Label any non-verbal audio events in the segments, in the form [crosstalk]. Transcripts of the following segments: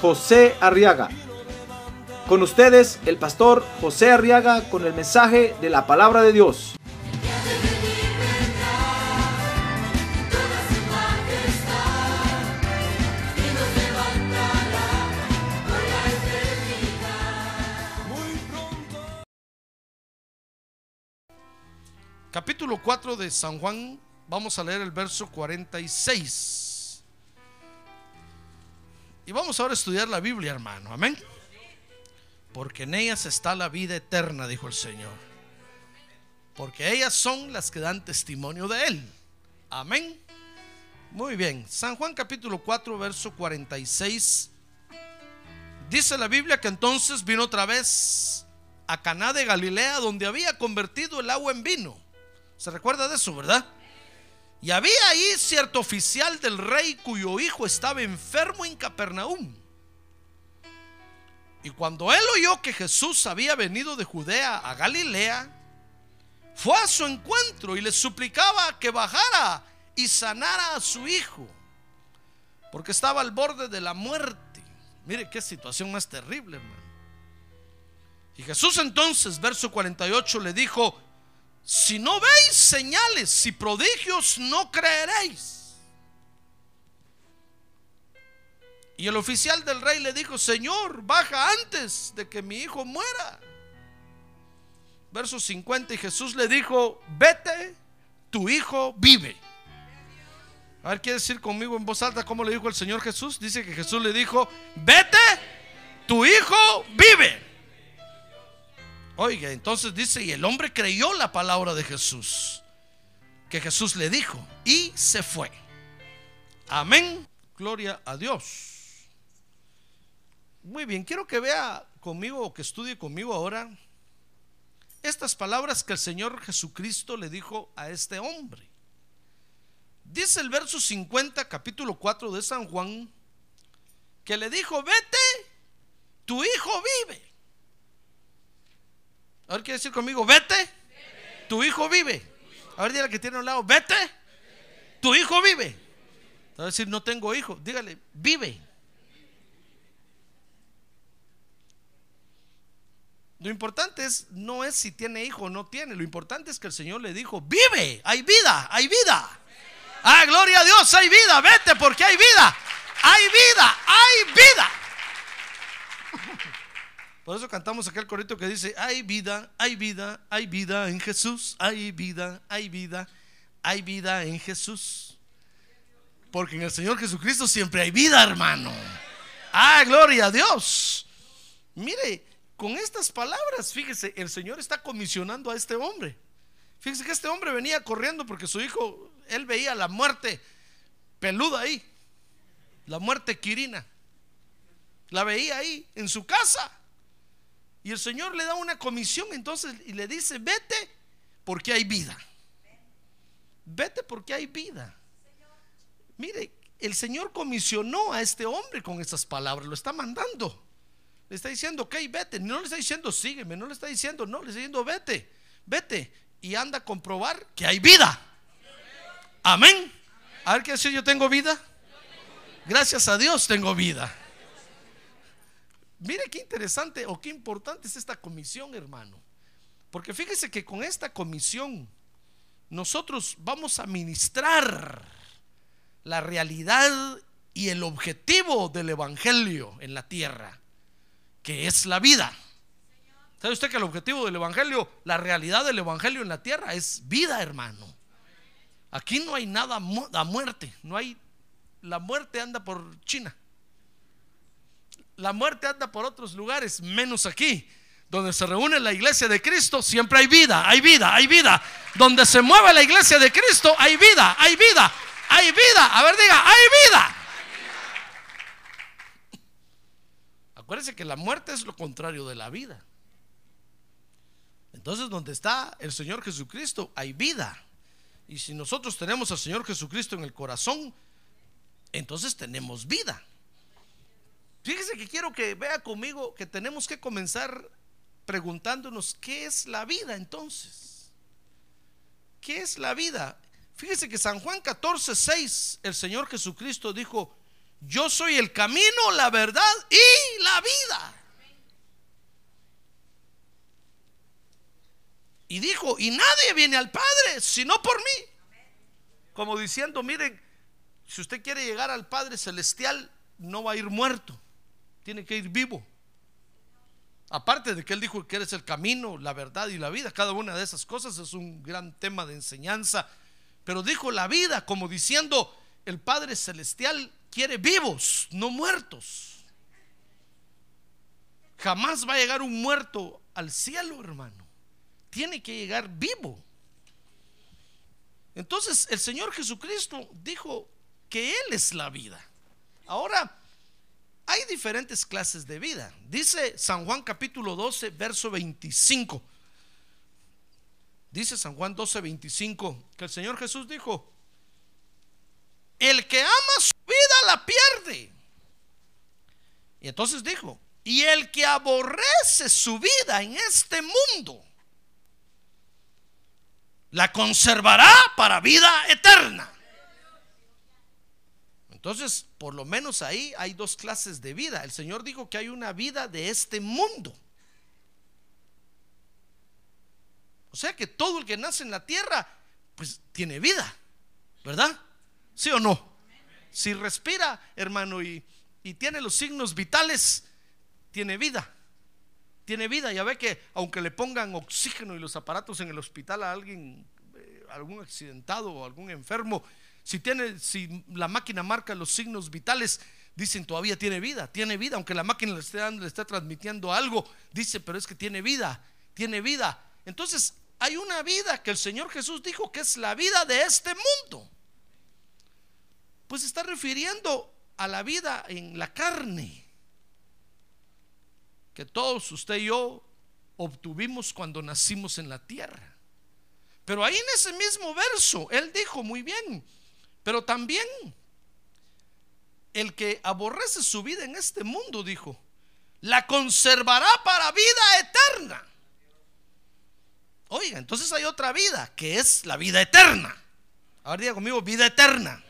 José Arriaga. Con ustedes, el pastor José Arriaga con el mensaje de la palabra de Dios. Capítulo 4 de San Juan, vamos a leer el verso 46. Y vamos ahora a estudiar la Biblia, hermano. Amén. Porque en ellas está la vida eterna, dijo el Señor. Porque ellas son las que dan testimonio de Él. Amén. Muy bien. San Juan capítulo 4, verso 46. Dice la Biblia que entonces vino otra vez a Caná de Galilea, donde había convertido el agua en vino. ¿Se recuerda de eso, verdad? Y había ahí cierto oficial del rey cuyo hijo estaba enfermo en Capernaum. Y cuando él oyó que Jesús había venido de Judea a Galilea, fue a su encuentro y le suplicaba que bajara y sanara a su hijo, porque estaba al borde de la muerte. Mire qué situación más terrible, hermano. Y Jesús entonces, verso 48, le dijo, si no veis señales y prodigios, no creeréis. Y el oficial del rey le dijo, Señor, baja antes de que mi hijo muera. Verso 50, y Jesús le dijo, vete, tu hijo vive. A ver, quiere decir conmigo en voz alta cómo le dijo el Señor Jesús. Dice que Jesús le dijo, vete, tu hijo vive. Oiga, entonces dice, y el hombre creyó la palabra de Jesús, que Jesús le dijo, y se fue. Amén. Gloria a Dios. Muy bien, quiero que vea conmigo o que estudie conmigo ahora estas palabras que el Señor Jesucristo le dijo a este hombre. Dice el verso 50, capítulo 4 de San Juan, que le dijo, vete, tu hijo vive. A ver, quiere decir conmigo, vete, tu hijo vive. A ver, dígale que tiene a un lado, vete, tu hijo vive. Va a decir, no tengo hijo. Dígale, vive. Lo importante es, no es si tiene hijo o no tiene. Lo importante es que el Señor le dijo, vive, hay vida, hay vida. Ah, gloria a Dios, hay vida, vete porque hay vida. Hay vida, hay vida. Por eso cantamos aquel corito que dice, hay vida, hay vida, hay vida en Jesús, hay vida, hay vida, hay vida en Jesús. Porque en el Señor Jesucristo siempre hay vida, hermano. Ah, gloria a Dios. Mire, con estas palabras, fíjese, el Señor está comisionando a este hombre. Fíjese que este hombre venía corriendo porque su hijo, él veía la muerte peluda ahí, la muerte quirina. La veía ahí en su casa. Y el Señor le da una comisión entonces y le dice, vete porque hay vida. Vete porque hay vida. Mire, el Señor comisionó a este hombre con estas palabras, lo está mandando. Le está diciendo, ok, vete. No le está diciendo, sígueme. No le está diciendo, no, le está diciendo, vete, vete. Y anda a comprobar que hay vida. Amén. A ver qué decir, yo tengo vida. Gracias a Dios tengo vida. Mire qué interesante o qué importante es esta comisión, hermano. Porque fíjese que con esta comisión nosotros vamos a ministrar la realidad y el objetivo del Evangelio en la tierra, que es la vida. ¿Sabe usted que el objetivo del Evangelio, la realidad del Evangelio en la tierra es vida, hermano? Aquí no hay nada a muerte, no hay, la muerte anda por China. La muerte anda por otros lugares, menos aquí. Donde se reúne la iglesia de Cristo, siempre hay vida, hay vida, hay vida. Donde se mueve la iglesia de Cristo, hay vida, hay vida, hay vida. A ver, diga, hay vida. Acuérdense que la muerte es lo contrario de la vida. Entonces, donde está el Señor Jesucristo, hay vida. Y si nosotros tenemos al Señor Jesucristo en el corazón, entonces tenemos vida. Fíjese que quiero que vea conmigo que tenemos que comenzar preguntándonos qué es la vida entonces. ¿Qué es la vida? Fíjese que San Juan 14, 6, el Señor Jesucristo dijo, yo soy el camino, la verdad y la vida. Y dijo, y nadie viene al Padre sino por mí. Como diciendo, miren, si usted quiere llegar al Padre Celestial, no va a ir muerto, tiene que ir vivo. Aparte de que Él dijo que eres el camino, la verdad y la vida, cada una de esas cosas es un gran tema de enseñanza. Pero dijo la vida como diciendo, el Padre Celestial quiere vivos, no muertos. Jamás va a llegar un muerto al cielo, hermano tiene que llegar vivo. Entonces el Señor Jesucristo dijo que Él es la vida. Ahora, hay diferentes clases de vida. Dice San Juan capítulo 12, verso 25. Dice San Juan 12, 25 que el Señor Jesús dijo, el que ama su vida la pierde. Y entonces dijo, y el que aborrece su vida en este mundo, la conservará para vida eterna. Entonces, por lo menos ahí hay dos clases de vida. El Señor dijo que hay una vida de este mundo. O sea que todo el que nace en la tierra, pues tiene vida, ¿verdad? ¿Sí o no? Si respira, hermano, y, y tiene los signos vitales, tiene vida tiene vida. Ya ve que aunque le pongan oxígeno y los aparatos en el hospital a alguien, eh, algún accidentado o algún enfermo, si tiene, si la máquina marca los signos vitales, dicen todavía tiene vida, tiene vida, aunque la máquina le esté, le esté transmitiendo algo, dice, pero es que tiene vida, tiene vida. Entonces, hay una vida que el Señor Jesús dijo que es la vida de este mundo. Pues está refiriendo a la vida en la carne que todos usted y yo obtuvimos cuando nacimos en la tierra. Pero ahí en ese mismo verso, él dijo muy bien, pero también el que aborrece su vida en este mundo, dijo, la conservará para vida eterna. Oiga, entonces hay otra vida, que es la vida eterna. Ahora diga conmigo, vida eterna.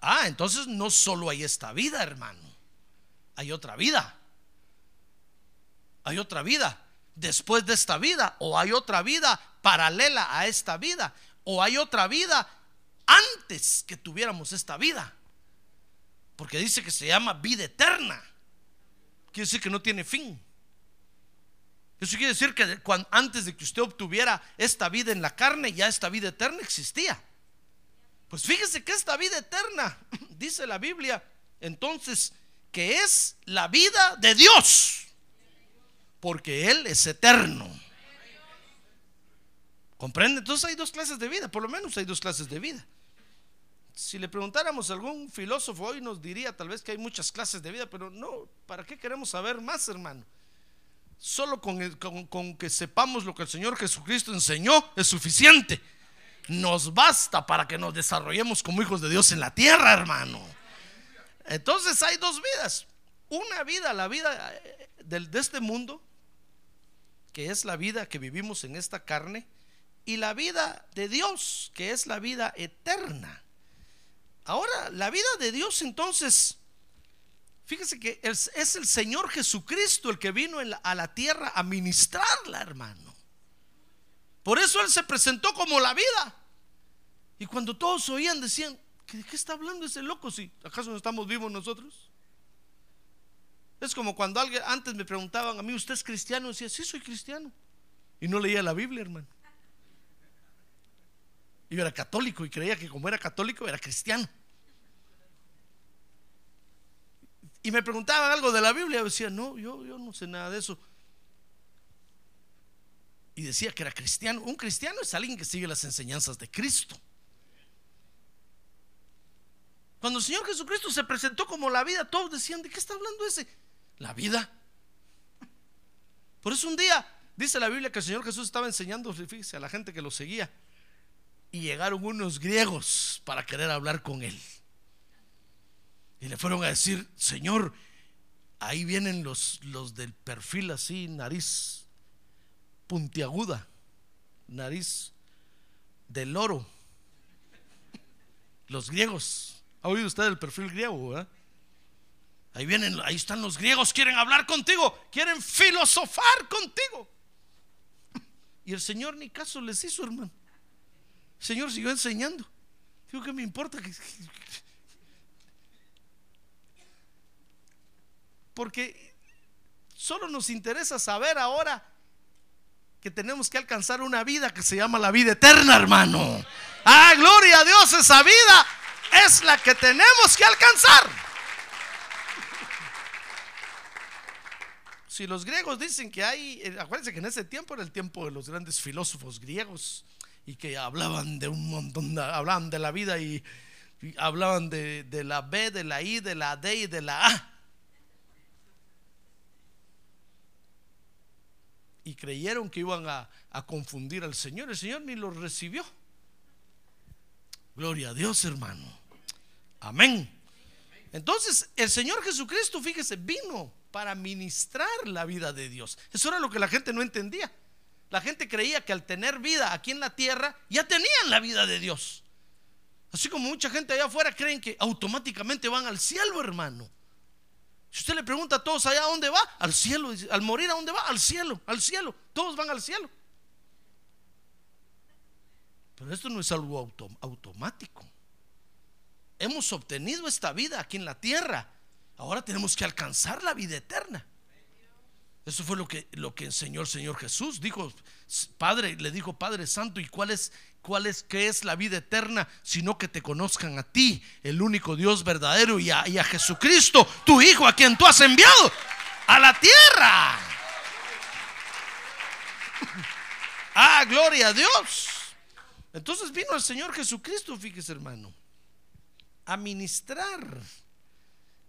Ah, entonces no solo hay esta vida, hermano. Hay otra vida hay otra vida después de esta vida, o hay otra vida paralela a esta vida, o hay otra vida antes que tuviéramos esta vida. Porque dice que se llama vida eterna. Quiere decir que no tiene fin. Eso quiere decir que antes de que usted obtuviera esta vida en la carne, ya esta vida eterna existía. Pues fíjese que esta vida eterna, [laughs] dice la Biblia, entonces, que es la vida de Dios porque Él es eterno. ¿Comprende? Entonces hay dos clases de vida, por lo menos hay dos clases de vida. Si le preguntáramos a algún filósofo hoy nos diría tal vez que hay muchas clases de vida, pero no, ¿para qué queremos saber más, hermano? Solo con, con que sepamos lo que el Señor Jesucristo enseñó es suficiente. Nos basta para que nos desarrollemos como hijos de Dios en la tierra, hermano. Entonces hay dos vidas. Una vida, la vida eh, de este mundo, que es la vida que vivimos en esta carne, y la vida de Dios, que es la vida eterna. Ahora, la vida de Dios entonces, fíjese que es, el Señor Jesucristo el que vino a la tierra a ministrarla, hermano. Por eso Él se presentó como la vida. Y cuando todos oían, decían, ¿de qué está hablando ese loco? Si acaso no estamos vivos nosotros. Es como cuando alguien antes me preguntaban a mí, ¿usted es cristiano? Y decía, sí, soy cristiano. Y no leía la Biblia, hermano. Yo era católico y creía que como era católico era cristiano. Y me preguntaban algo de la Biblia. Y decía, no, yo, yo no sé nada de eso. Y decía que era cristiano. Un cristiano es alguien que sigue las enseñanzas de Cristo. Cuando el Señor Jesucristo se presentó como la vida, todos decían, ¿de qué está hablando ese? la vida. Por eso un día dice la Biblia que el Señor Jesús estaba enseñando, fíjese, a la gente que lo seguía. Y llegaron unos griegos para querer hablar con él. Y le fueron a decir, Señor, ahí vienen los, los del perfil así, nariz puntiaguda, nariz de loro. Los griegos. ¿Ha oído usted el perfil griego? Ahí vienen, ahí están los griegos, quieren hablar contigo, quieren filosofar contigo. [laughs] Y el Señor ni caso les hizo, hermano. Señor siguió enseñando. Digo, ¿qué me importa? Porque solo nos interesa saber ahora que tenemos que alcanzar una vida que se llama la vida eterna, hermano. Ah, gloria a Dios, esa vida es la que tenemos que alcanzar. Si los griegos dicen que hay, eh, acuérdense que en ese tiempo era el tiempo de los grandes filósofos griegos y que hablaban de un montón, hablaban de la vida y, hablaban de, la B, de la I, de la D y de la A. Y creyeron que iban a, a confundir al Señor. El Señor ni los recibió. Gloria a Dios, hermano. Amén. Entonces, el Señor Jesucristo, fíjese, vino para ministrar la vida de Dios. Eso era lo que la gente no entendía. La gente creía que al tener vida aquí en la tierra ya tenían la vida de Dios. Así como mucha gente allá afuera creen que automáticamente van al cielo, hermano. Si usted le pregunta a todos allá a dónde va, al cielo. Al morir, ¿a dónde va? Al cielo, al cielo. Todos van al cielo. Pero esto no es algo automático. Hemos obtenido esta vida aquí en la tierra Ahora tenemos que alcanzar la vida eterna. Eso fue lo que, lo que enseñó el Señor Jesús. Dijo, Padre, le dijo Padre Santo, ¿y cuál es, cuál es, qué es la vida eterna? Sino que te conozcan a ti, el único Dios verdadero, y a, y a Jesucristo, tu Hijo, a quien tú has enviado a la tierra. [laughs] Ah, gloria a Dios. Entonces vino el Señor Jesucristo, fíjese hermano, a ministrar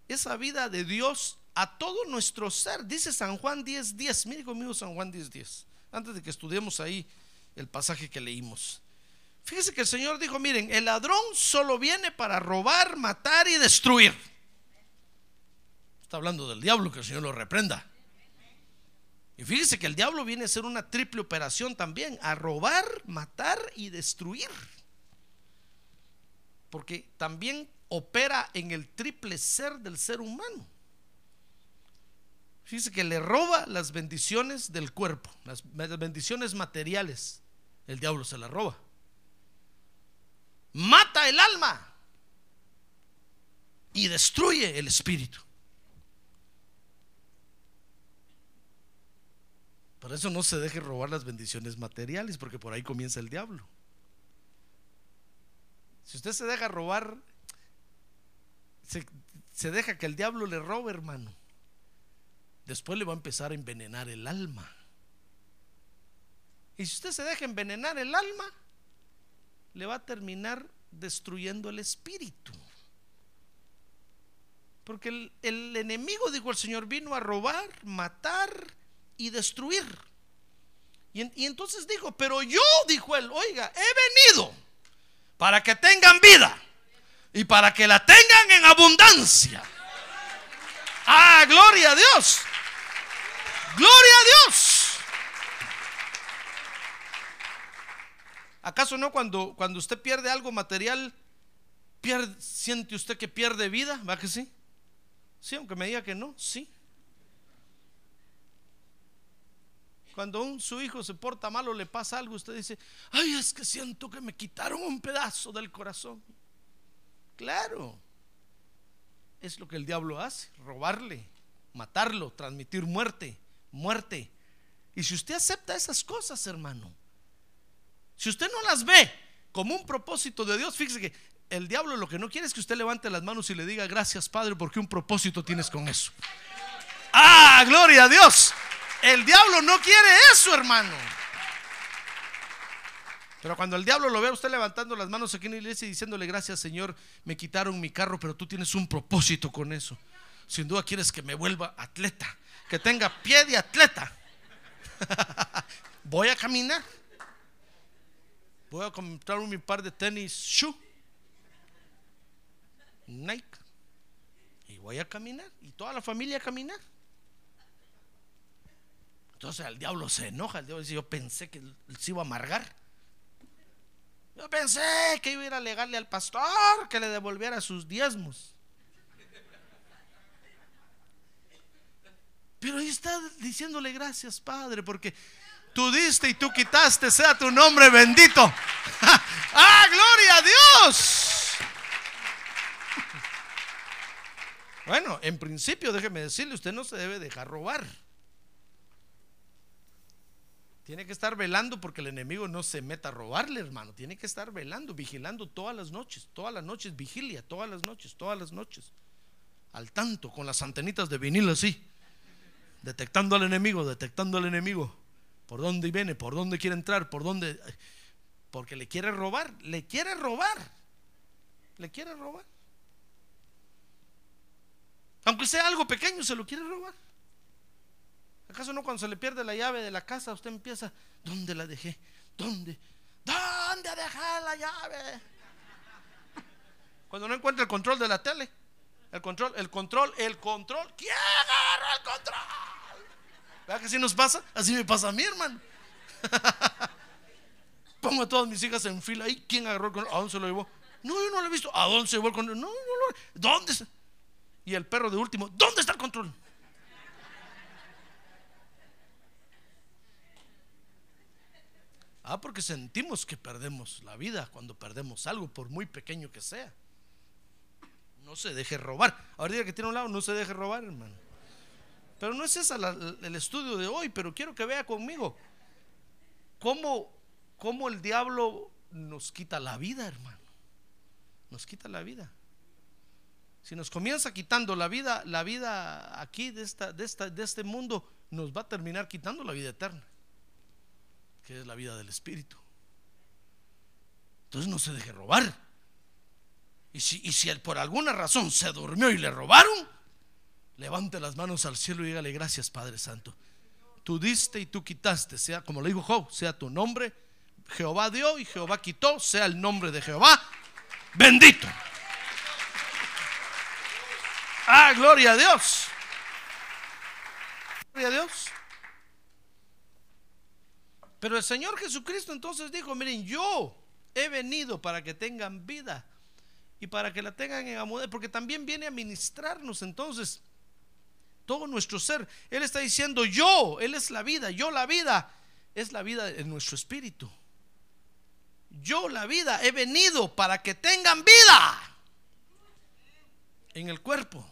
esa vida de Dios a todo nuestro ser. Dice San Juan 10, 10. Mire conmigo San Juan 10, 10. Antes de que estudiemos ahí el pasaje que leímos. Fíjese que el Señor dijo, miren, el ladrón solo viene para robar, matar y destruir. Está hablando del diablo, que el Señor lo reprenda. Y fíjese que el diablo viene a ser una triple operación también, a robar, matar y destruir. Porque también opera en el triple ser del ser humano. Fíjese que le roba las bendiciones del cuerpo, las bendiciones materiales. El diablo se la roba. Mata el alma y destruye el espíritu. Por eso no se deje robar las bendiciones materiales, porque por ahí comienza el diablo. Si usted se deja robar se, deja que el diablo le robe, hermano. Después le va a empezar a envenenar el alma. Y si usted se deja envenenar el alma, le va a terminar destruyendo el espíritu. Porque el, enemigo, dijo el Señor, vino a robar, matar y destruir. Y, y, entonces dijo, pero yo, dijo él, oiga, he venido para que tengan vida y para que la tengan en abundancia. Ah, gloria a Dios. Gloria a Dios. ¿Acaso no cuando, cuando usted pierde algo material, pierde, siente usted que pierde vida? ¿Va que sí? Sí, aunque me diga que no, sí. Cuando un, su hijo se porta mal o le pasa algo, usted dice, ay, es que siento que me quitaron un pedazo del corazón. Claro. Es lo que el diablo hace, robarle, matarlo, transmitir muerte, muerte. Y si usted acepta esas cosas, hermano, si usted no las ve como un propósito de Dios, fíjese que el diablo lo que no quiere es que usted levante las manos y le diga gracias Padre porque un propósito tienes con eso. Ah, gloria a Dios. El diablo no quiere eso, hermano. Pero cuando el diablo lo ve a usted levantando las manos aquí en la iglesia y diciéndole gracias Señor, me quitaron mi carro, pero tú tienes un propósito con eso. sin duda quieres que me vuelva atleta, que tenga pie de atleta. [laughs] Voy a caminar. Voy a comprar un par de tenis shoe. Nike. Y voy a caminar. Y toda la familia a caminar. Entonces el diablo se enoja. El diablo dice, yo pensé que se iba a amargar. Yo pensé que iba a ir a alegarle al pastor que le devolviera sus diezmos. Pero ahí está diciéndole gracias, Padre, porque tú diste y tú quitaste, sea tu nombre bendito. [laughs] ¡Ah, gloria a Dios! Bueno, en principio, déjeme decirle, usted no se debe dejar robar. Tiene que estar velando porque el enemigo no se meta a robarle, hermano. Tiene que estar velando, vigilando todas las noches, todas las noches, vigilia, todas las noches, todas las noches. Al tanto, con las antenitas de vinilo así, detectando al enemigo, detectando al enemigo. ¿Por dónde viene? ¿Por dónde quiere entrar? ¿Por dónde? Porque le quiere robar, le quiere robar, le quiere robar. Aunque sea algo pequeño, se lo quiere robar. ¿Acaso no cuando se le pierde la llave de la casa usted empieza, ¿dónde la dejé? ¿Dónde? ¿Dónde dejé la llave? Cuando no encuentra el control de la tele, el control, el control, el control, ¿quién agarró el control? ¿Verdad que así nos pasa? Así me pasa a mí, hermano. [laughs] Pongo a todas mis hijas en fila. ¿Y quién agarró el control? ¿A dónde se lo llevó? No, yo no lo he visto. ¿A dónde se llevó el control? No, no, no. ¿Dónde? Y el perro de último, ¿dónde está el control? Ah, porque sentimos que perdemos la vida cuando perdemos algo, por muy pequeño que sea. No se deje robar. Ahora diga que tiene un lado, no se deje robar, hermano. Pero no es ese el estudio de hoy, pero quiero que vea conmigo cómo, cómo el diablo nos quita la vida, hermano. Nos quita la vida. Si nos comienza quitando la vida, la vida aquí de, esta, de, esta, de este mundo, nos va a terminar quitando la vida eterna que es la vida del Espíritu. Entonces no se deje robar. Y si, y si él por alguna razón se durmió y le robaron, levante las manos al cielo y dígale gracias Padre Santo. Tú diste y tú quitaste, sea como le dijo Job, sea tu nombre. Jehová dio y Jehová quitó, sea el nombre de Jehová. Bendito. Ah, gloria a Dios. Gloria a Dios. Pero el Señor Jesucristo entonces dijo, miren, yo he venido para que tengan vida y para que la tengan en amor, porque también viene a ministrarnos entonces todo nuestro ser. Él está diciendo, yo, Él es la vida, yo la vida, es la vida en nuestro espíritu. Yo la vida he venido para que tengan vida en el cuerpo,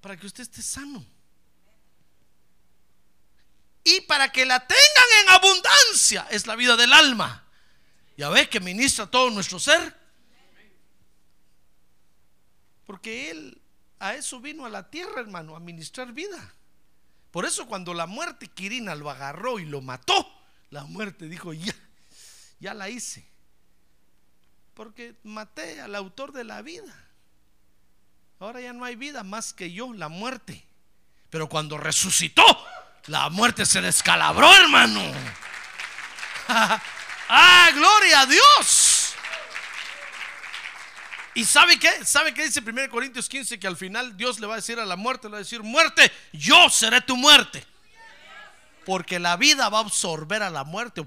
para que usted esté sano y para que la tengan en abundancia. Es la vida del alma. Ya ve que ministra todo nuestro ser. Porque Él a eso vino a la tierra, hermano, a ministrar vida. Por eso cuando la muerte Quirina lo agarró y lo mató, la muerte dijo, ya, ya la hice. Porque maté al autor de la vida. Ahora ya no hay vida más que yo, la muerte. Pero cuando resucitó, la muerte se descalabró, hermano. [laughs] ah, gloria a Dios. ¿Y sabe qué? ¿Sabe qué dice 1 Corintios 15? Que al final Dios le va a decir a la muerte, le va a decir, muerte, yo seré tu muerte. Porque la vida va a absorber a la muerte.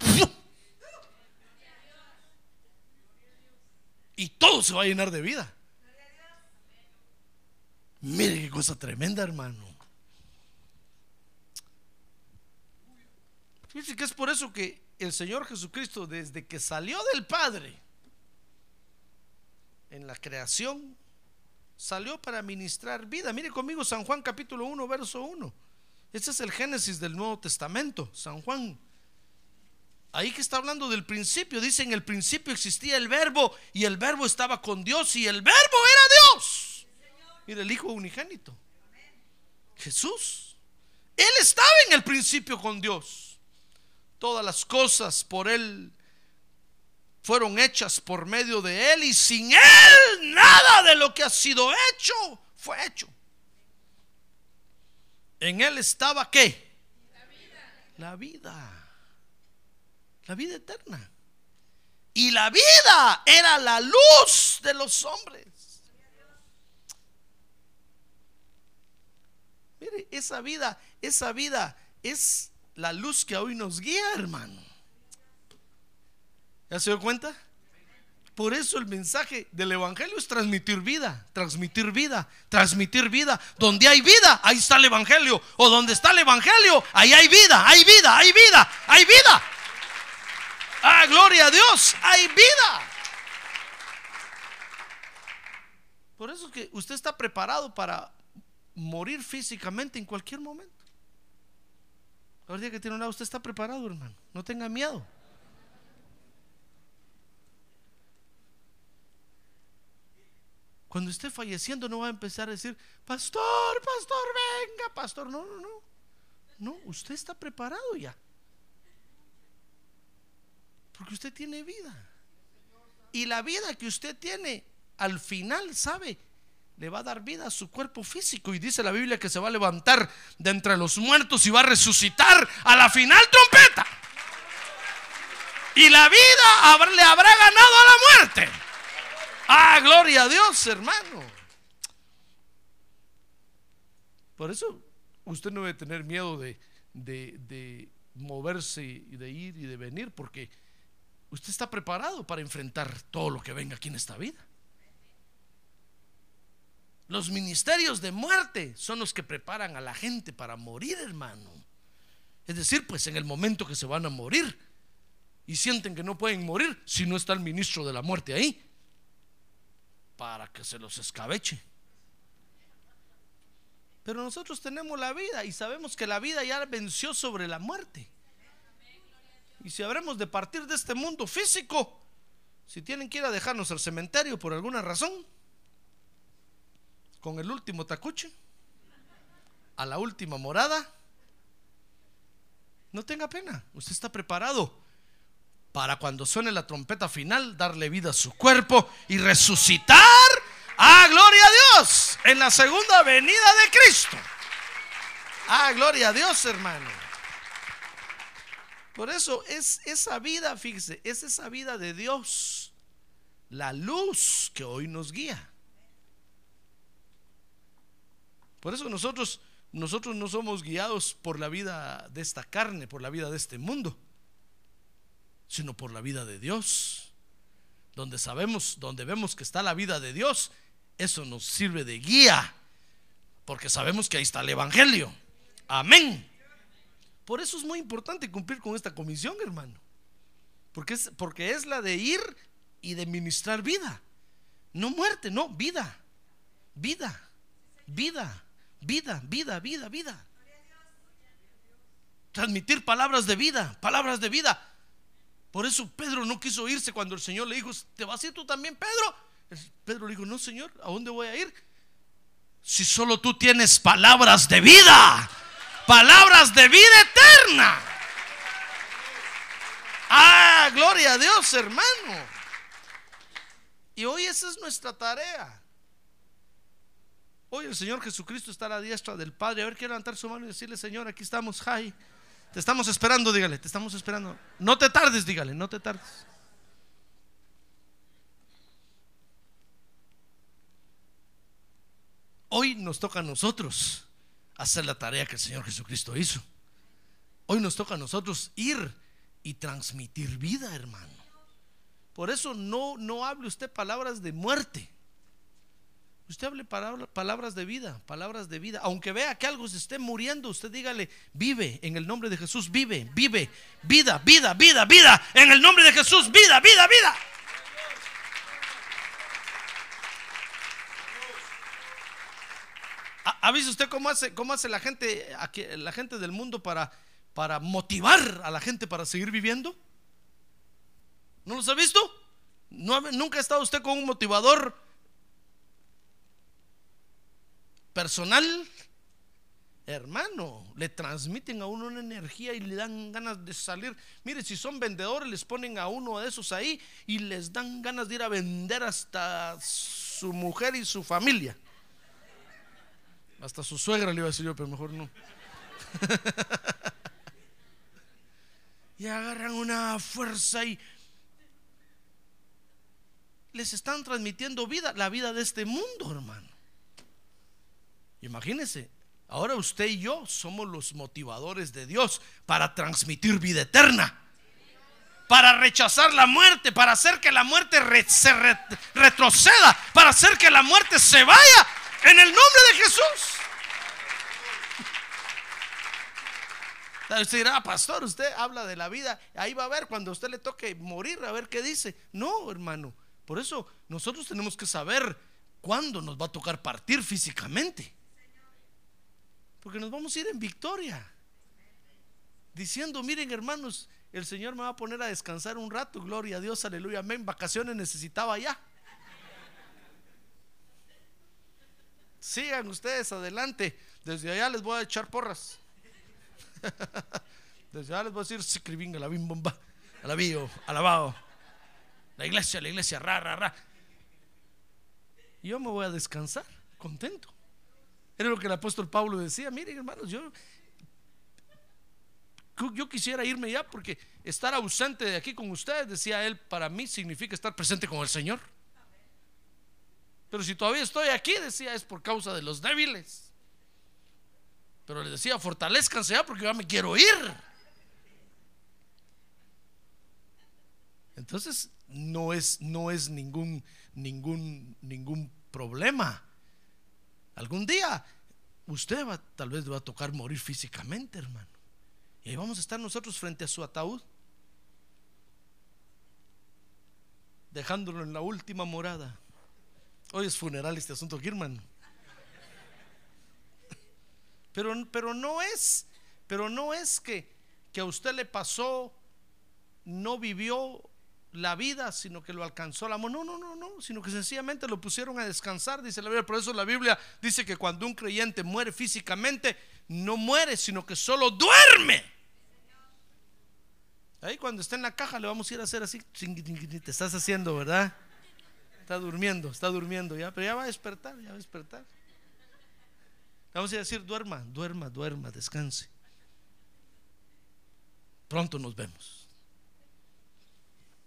Y todo se va a llenar de vida. Mire qué cosa tremenda, hermano. Fíjense que es por eso que el Señor Jesucristo, desde que salió del Padre en la creación, salió para ministrar vida. Mire conmigo San Juan capítulo 1, verso 1. Este es el Génesis del Nuevo Testamento, San Juan. Ahí que está hablando del principio, dice en el principio existía el verbo y el verbo estaba con Dios y el verbo era Dios. Mire, el Hijo unigénito. Jesús. Él estaba en el principio con Dios todas las cosas por Él fueron hechas por medio de Él y sin Él nada de lo que ha sido hecho fue hecho. En Él estaba qué? La vida. La vida eterna. Y la vida era la luz de los hombres. Mire, esa vida, esa vida es la luz que hoy nos guía, hermano. ¿Ya se dio cuenta? Por eso el mensaje del Evangelio es transmitir vida, transmitir vida, transmitir vida. Donde hay vida, ahí está el Evangelio. O donde está el Evangelio, ahí hay vida, hay vida, hay vida, hay vida. Ah, gloria a Dios, hay vida. Por eso es que usted está preparado para morir físicamente en cualquier momento. Ahora que tiene un lado, usted está preparado, hermano. No tenga miedo. Cuando esté falleciendo no va a empezar a decir, pastor, pastor, venga, pastor. No, no, no. No, usted está preparado ya. Porque usted tiene vida. Y la vida que usted tiene, al final, ¿sabe? Le va a dar vida a su cuerpo físico. Y dice la Biblia que se va a levantar de entre los muertos y va a resucitar a la final trompeta. Y la vida le habrá ganado a la muerte. Ah, gloria a Dios, hermano. Por eso usted no debe tener miedo de, de moverse y de ir y de venir, porque usted está preparado para enfrentar todo lo que venga aquí en esta vida. Los ministerios de muerte son los que preparan a la gente para morir, hermano. Es decir, pues en el momento que se van a morir y sienten que no pueden morir si no está el ministro de la muerte ahí para que se los escabeche. Pero nosotros tenemos la vida y sabemos que la vida ya venció sobre la muerte. Y si habremos de partir de este mundo físico, si tienen que ir a dejarnos al cementerio por alguna razón, con el último tacuche, a la última morada, no tenga pena, usted está preparado para cuando suene la trompeta final darle vida a su cuerpo y resucitar. ¡Ah, gloria a Dios! En la segunda venida de Cristo. ¡Ah, gloria a Dios, hermano! Por eso es esa vida, fíjese, es esa vida de Dios, la luz que hoy nos guía. Por eso nosotros nosotros no somos guiados por la vida de esta carne, por la vida de este mundo, sino por la vida de Dios. Donde sabemos, donde vemos que está la vida de Dios, eso nos sirve de guía, porque sabemos que ahí está el Evangelio. Amén. Por eso es muy importante cumplir con esta comisión, hermano. Porque es, porque es la de ir y de ministrar vida. No muerte, no, vida. Vida. Vida. Vida, vida, vida, vida. Transmitir palabras de vida, palabras de vida. Por eso Pedro no quiso irse cuando el Señor le dijo, ¿te vas a ir tú también, Pedro? Pedro le dijo, no, Señor, ¿a dónde voy a ir? Si solo tú tienes palabras de vida palabras de vida eterna. Ah, gloria a Dios, hermano. Y hoy esa es nuestra tarea. Hoy el Señor Jesucristo está a la diestra del Padre. A ver, quiere levantar su mano y decirle, Señor, aquí estamos, Jai. Te estamos esperando, dígale, te estamos esperando. No te tardes, dígale, no te tardes. Hoy nos toca a nosotros hacer la tarea que el Señor Jesucristo hizo. Hoy nos toca a nosotros ir y transmitir vida, hermano. Por eso no, no hable usted palabras de muerte. Usted hable palabras de vida, palabras de vida. Aunque vea que algo se esté muriendo, usted dígale, vive en el nombre de Jesús, vive, vive, vida, vida, vida, vida, en el nombre de Jesús, vida, vida, vida. ¿Ha visto usted cómo hace, cómo hace la gente, la gente del mundo para, para motivar a la gente para seguir viviendo? ¿No los ha visto? ¿No, ¿Nunca ha estado usted con un motivador personal? hermano, le transmiten a uno una energía y le dan ganas de salir. Mire, si son vendedores, les ponen a uno de esos ahí y les dan ganas de ir a vender hasta su mujer y su familia. Hasta su suegra le iba a decir yo, pero mejor no. [laughs] y agarran una fuerza y les están transmitiendo vida, la vida de este mundo, hermano. Imagínense, ahora usted y yo somos los motivadores de Dios para transmitir vida eterna, para rechazar la muerte, para hacer que la muerte se retroceda, para hacer que la muerte se vaya en el nombre de Jesús. Usted dirá, pastor, usted habla de la vida, ahí va a ver cuando a usted le toque morir, a ver qué dice. No, hermano, por eso nosotros tenemos que saber cuándo nos va a tocar partir físicamente. Porque nos vamos a ir en victoria. Diciendo, miren hermanos, el Señor me va a poner a descansar un rato, gloria a Dios, aleluya, amén. Vacaciones necesitaba ya. Sigan ustedes adelante. Desde allá les voy a echar porras. [laughs] Desde allá les voy a decir, escribín a la bim bomba, alabío, alabado. La iglesia, la iglesia, ra, ra, ra. Yo me voy a descansar, contento. Era lo que el apóstol Pablo decía. Miren, hermanos, yo, yo quisiera irme ya porque estar ausente de aquí con ustedes, decía él, para mí significa estar presente con el Señor. Pero si todavía estoy aquí, decía, es por causa de los débiles. Pero le decía, fortalezcanse ya porque ya me quiero ir. Entonces, no es, no es ningún, ningún, ningún problema. Algún día usted va, tal vez va a tocar morir físicamente, hermano. Y ahí vamos a estar nosotros frente a su ataúd, dejándolo en la última morada. Hoy es funeral este asunto aquí, hermano. Pero, pero no es, pero no es que, que a usted le pasó, no vivió la vida, sino que lo alcanzó la muerte. No, no, no, no, sino que sencillamente lo pusieron a descansar, dice la Biblia. Por eso la Biblia dice que cuando un creyente muere físicamente, no muere, sino que solo duerme. Ahí cuando está en la caja le vamos a ir a hacer así, te estás haciendo, ¿verdad? Está durmiendo, está durmiendo ya, pero ya va a despertar, ya va a despertar. Vamos a decir, duerma, duerma, duerma, descanse. Pronto nos vemos.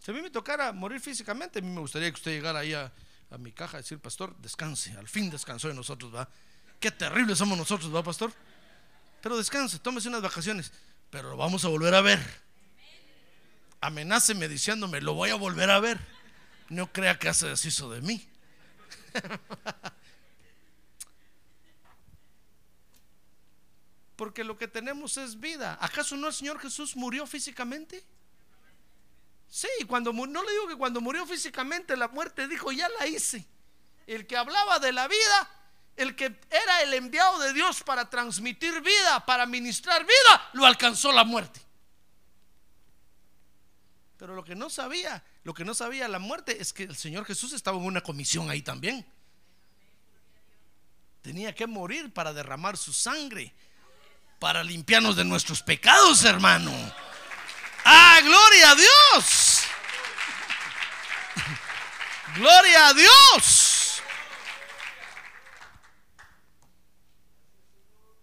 Si a mí me tocara morir físicamente, a mí me gustaría que usted llegara ahí a, mi caja y decir, pastor, descanse, al fin descansó de nosotros, va. Qué terribles somos nosotros, va, pastor. Pero descanse, tómese unas vacaciones, pero lo vamos a volver a ver. Amenáceme diciéndome, lo voy a volver a ver. No crea que hace deshizo de mí. [laughs] Porque lo que tenemos es vida. ¿Acaso no el Señor Jesús murió físicamente? Sí, cuando no le digo que cuando murió físicamente la muerte dijo, ya la hice. El que hablaba de la vida, el que era el enviado de Dios para transmitir vida, para ministrar vida, lo alcanzó la muerte. Pero lo que no sabía, lo que no sabía la muerte es que el Señor Jesús estaba en una comisión ahí también. Tenía que morir para derramar su sangre, para limpiarnos de nuestros pecados, hermano. ¡Ah, gloria a Dios! ¡Gloria a Dios!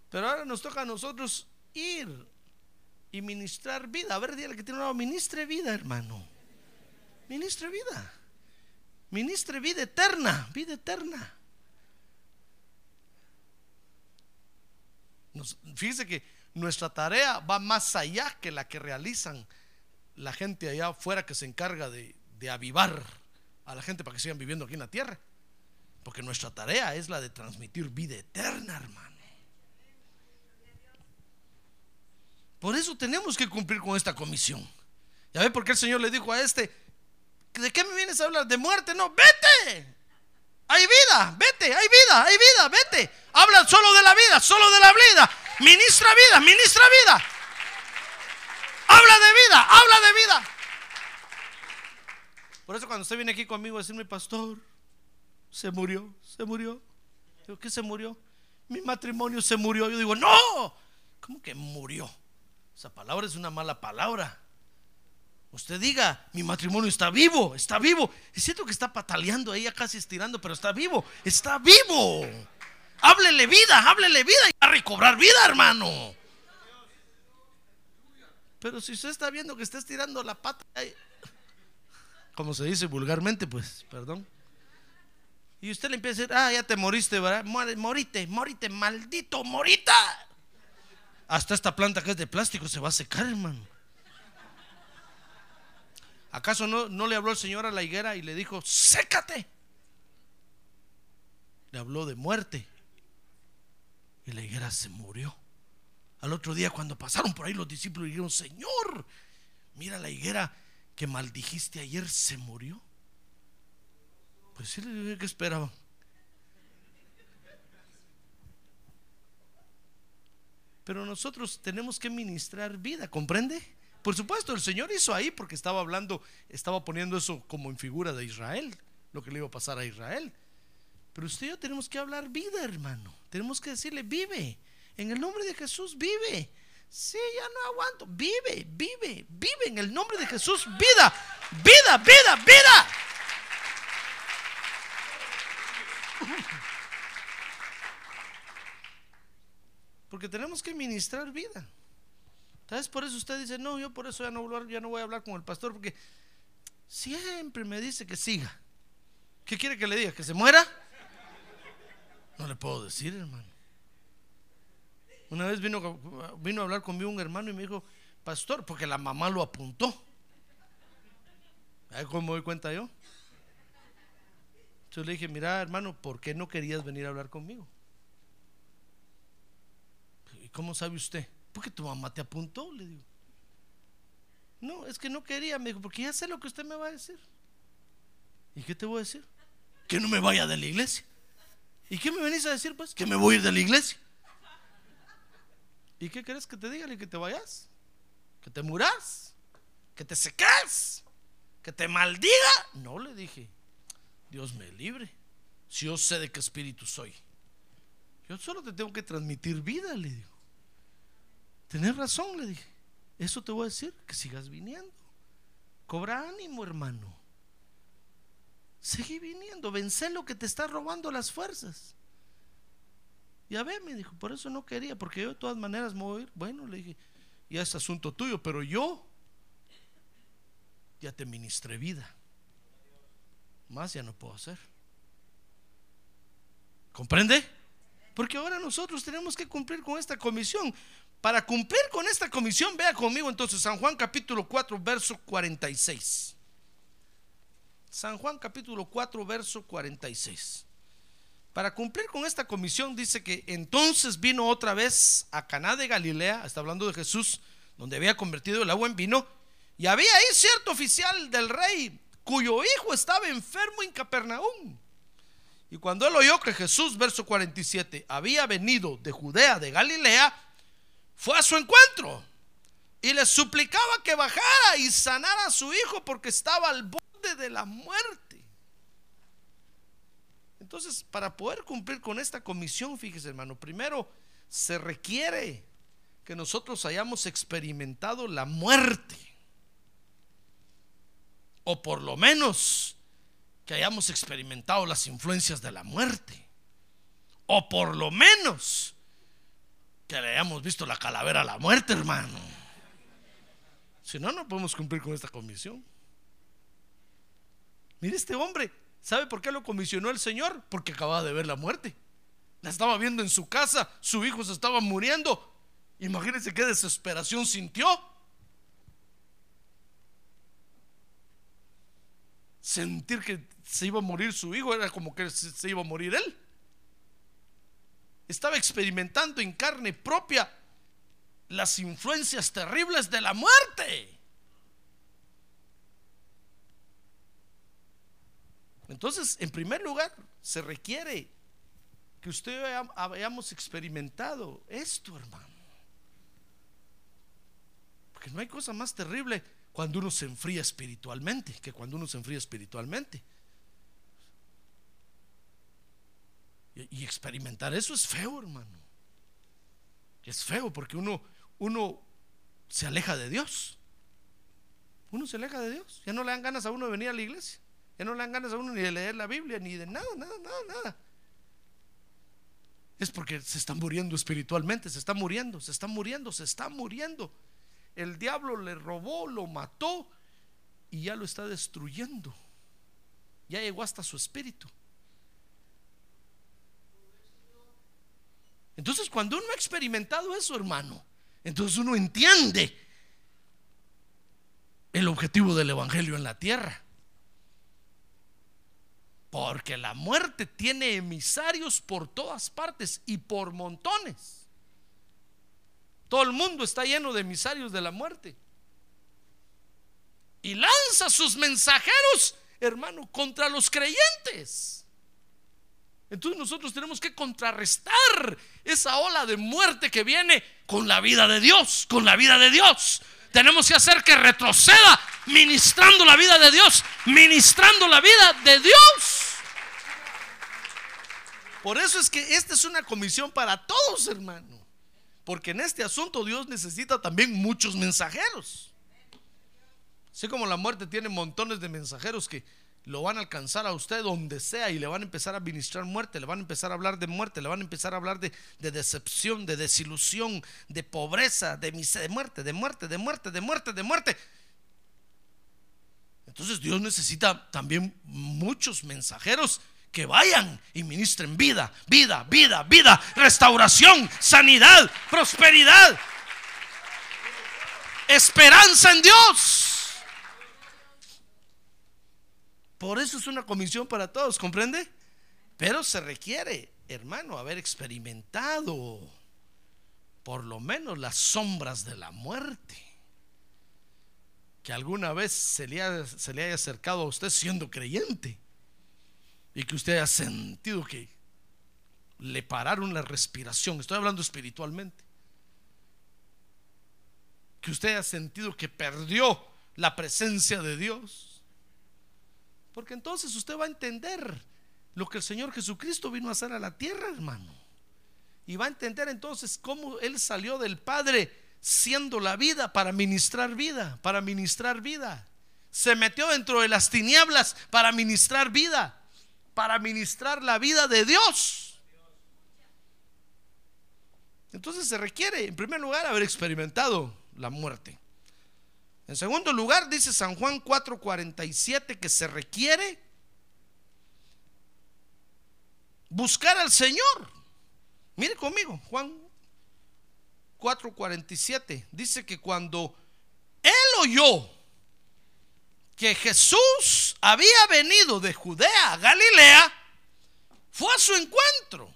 Pero ahora nos toca a nosotros ir y ministrar vida. A ver, dígale que tiene una ministre vida, hermano. Ministre vida. Ministre vida eterna, vida eterna. fíjese que nuestra tarea va más allá que la que realizan la gente allá afuera que se encarga de, avivar a la gente para que sigan viviendo aquí en la tierra. Porque nuestra tarea es la de transmitir vida eterna, hermano. Por eso tenemos que cumplir con esta comisión. ¿Ya ve por qué el Señor le dijo a este, ¿de qué me vienes a hablar? ¿De muerte? No, vete. Hay vida, vete, hay vida, hay vida, vete. Habla solo de la vida, solo de la vida. Ministra vida, ministra vida. Habla de vida, habla de vida. Por eso cuando usted viene aquí conmigo a decirme, pastor, se murió, se murió. Digo, ¿qué se murió? mi matrimonio se murió. Yo digo, no, ¿cómo que murió? Esa palabra es una mala palabra. Usted diga, mi matrimonio está vivo, está vivo. Es cierto que está pataleando ahí, casi estirando, pero está vivo, está vivo. Háblele vida, háblele vida y a recobrar vida, hermano. Pero si usted está viendo que está estirando la pata, como se dice vulgarmente, pues, perdón. Y usted le empieza a decir, ah, ya te moriste, ¿verdad? Morite, morite, maldito, morita. Hasta esta planta que es de plástico se va a secar, hermano. ¿Acaso no, no le habló el Señor a la higuera y le dijo, sécate? Le habló de muerte. Y la higuera se murió. Al otro día cuando pasaron por ahí los discípulos dijeron, Señor, mira la higuera que maldijiste ayer se murió. Pues sí, ¿qué esperaban? Pero nosotros tenemos que ministrar vida, ¿comprende? Por supuesto, el Señor hizo ahí porque estaba hablando, estaba poniendo eso como en figura de Israel, lo que le iba a pasar a Israel. Pero usted y yo tenemos que hablar vida, hermano. Tenemos que decirle, vive. En el nombre de Jesús, vive. Sí, ya no aguanto. Vive, vive, vive en el nombre de Jesús. Vida, vida, vida, vida. Porque tenemos que ministrar vida. Entonces por eso usted dice, no, yo por eso ya no, ya no voy a hablar con el pastor, porque siempre me dice que siga. ¿Qué quiere que le diga? ¿Que se muera? No le puedo decir, hermano. Una vez vino, vino a hablar conmigo un hermano y me dijo, pastor, porque la mamá lo apuntó. ¿Cómo me doy cuenta yo? Entonces le dije, mira hermano, ¿por qué no querías venir a hablar conmigo? ¿Y cómo sabe usted? Porque tu mamá te apuntó, le digo. No, es que no quería, me dijo, porque ya sé lo que usted me va a decir. ¿Y qué te voy a decir? Que no me vaya de la iglesia. ¿Y qué me venís a decir, pues? Que me voy a ir de la iglesia. ¿Y qué querés que te diga? Que te vayas, que te muras, que te secas, que te maldiga. No le dije, Dios me libre. Si yo sé de qué espíritu soy, yo solo te tengo que transmitir vida, le digo. Tenés razón, le dije. Eso te voy a decir, que sigas viniendo. Cobra ánimo, hermano. Seguí viniendo, vence lo que te está robando las fuerzas. Ya ve, me dijo, por eso no quería, porque yo de todas maneras me voy a ir. Bueno, le dije, ya es asunto tuyo, pero yo ya te ministré vida. Más ya no puedo hacer. ¿Comprende? Porque ahora nosotros tenemos que cumplir con esta comisión. Para cumplir con esta comisión, vea conmigo entonces San Juan capítulo 4, verso 46. San Juan capítulo 4, verso 46. Para cumplir con esta comisión dice que entonces vino otra vez a Caná de Galilea, está hablando de Jesús, donde había convertido el agua en vino, y había ahí cierto oficial del rey cuyo hijo estaba enfermo en Capernaum. Y cuando él oyó que Jesús, verso 47, había venido de Judea, de Galilea, fue a su encuentro y le suplicaba que bajara y sanara a su hijo porque estaba al borde de la muerte. Entonces, para poder cumplir con esta comisión, fíjese hermano, primero se requiere que nosotros hayamos experimentado la muerte. O por lo menos que hayamos experimentado las influencias de la muerte. O por lo menos que le hayamos visto la calavera a la muerte, hermano. Si no, no podemos cumplir con esta comisión. Mire este hombre, ¿Sabe por qué lo comisionó el Señor? Porque acababa de ver la muerte. La estaba viendo en su casa, su hijo se estaba muriendo. Imagínense qué desesperación sintió. Sentir que se iba a morir su hijo era como que se iba a morir él. Estaba experimentando en carne propia las influencias terribles de la muerte. Entonces, en primer lugar, se requiere que usted hayamos experimentado esto, hermano. Porque no hay cosa más terrible cuando uno se enfría espiritualmente que cuando uno se enfría espiritualmente. Y, y experimentar eso es feo, hermano. Es feo porque uno, uno se aleja de Dios. Uno se aleja de Dios. Ya no le dan ganas a uno de venir a la iglesia. Ya no le dan ganas a uno ni de leer la Biblia, ni de nada, nada, nada, nada. Es porque se está muriendo espiritualmente, se está muriendo, se está muriendo, se está muriendo. El diablo le robó, lo mató y ya lo está destruyendo. Ya llegó hasta su espíritu. Entonces, cuando uno ha experimentado eso, hermano, entonces uno entiende el objetivo del Evangelio en la tierra. Porque la muerte tiene emisarios por todas partes y por montones. Todo el mundo está lleno de emisarios de la muerte. Y lanza sus mensajeros, hermano, contra los creyentes. Entonces nosotros tenemos que contrarrestar esa ola de muerte que viene con la vida de Dios, con la vida de Dios. Tenemos que hacer que retroceda ministrando la vida de Dios, ministrando la vida de Dios. Por eso es que esta es una comisión para todos, hermano. Porque en este asunto Dios necesita también muchos mensajeros. Así como la muerte tiene montones de mensajeros que lo van a alcanzar a usted donde sea y le van a empezar a administrar muerte, le van a empezar a hablar de muerte, le van a empezar a hablar de, decepción, de desilusión, de pobreza, de, de muerte, de muerte, de muerte, de muerte, de muerte. Entonces Dios necesita también muchos mensajeros que vayan y ministren vida, vida, vida, vida, restauración, sanidad, prosperidad, esperanza en Dios. Por eso es una comisión para todos, ¿comprende? Pero se requiere, hermano, haber experimentado por lo menos las sombras de la muerte. Que alguna vez se le, haya acercado a usted siendo creyente y que usted haya sentido que le pararon la respiración. Estoy hablando espiritualmente. Que usted haya sentido que perdió la presencia de Dios porque entonces usted va a entender lo que el Señor Jesucristo vino a hacer a la tierra, hermano. Y va a entender entonces cómo Él salió del Padre siendo la vida para ministrar vida, para ministrar vida. Se metió dentro de las tinieblas para ministrar vida, para ministrar la vida de Dios. Entonces se requiere, en primer lugar, haber experimentado la muerte. En segundo lugar, dice San Juan 4:47 que se requiere buscar al Señor. Mire conmigo, Juan 4:47 dice que cuando él oyó que Jesús había venido de Judea a Galilea, fue a su encuentro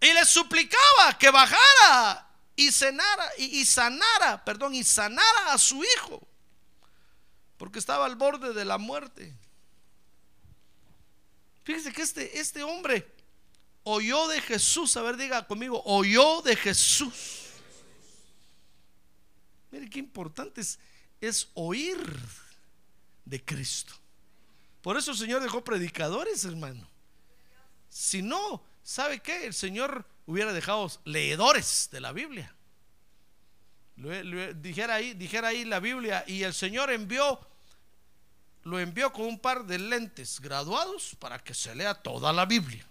y le suplicaba que bajara y sanara, y, sanara, perdón, y sanara a su hijo, porque estaba al borde de la muerte. Fíjese que este, este hombre oyó de Jesús, a ver, diga conmigo, oyó de Jesús. Mire qué importante es, es oír de Cristo. Por eso el Señor dejó predicadores, hermano. Si no, ¿sabe qué? El Señor hubiera dejado leedores de la Biblia. dijera, ahí, dijera ahí la Biblia y el Señor envió, lo envió con un par de lentes graduados para que se lea toda la Biblia.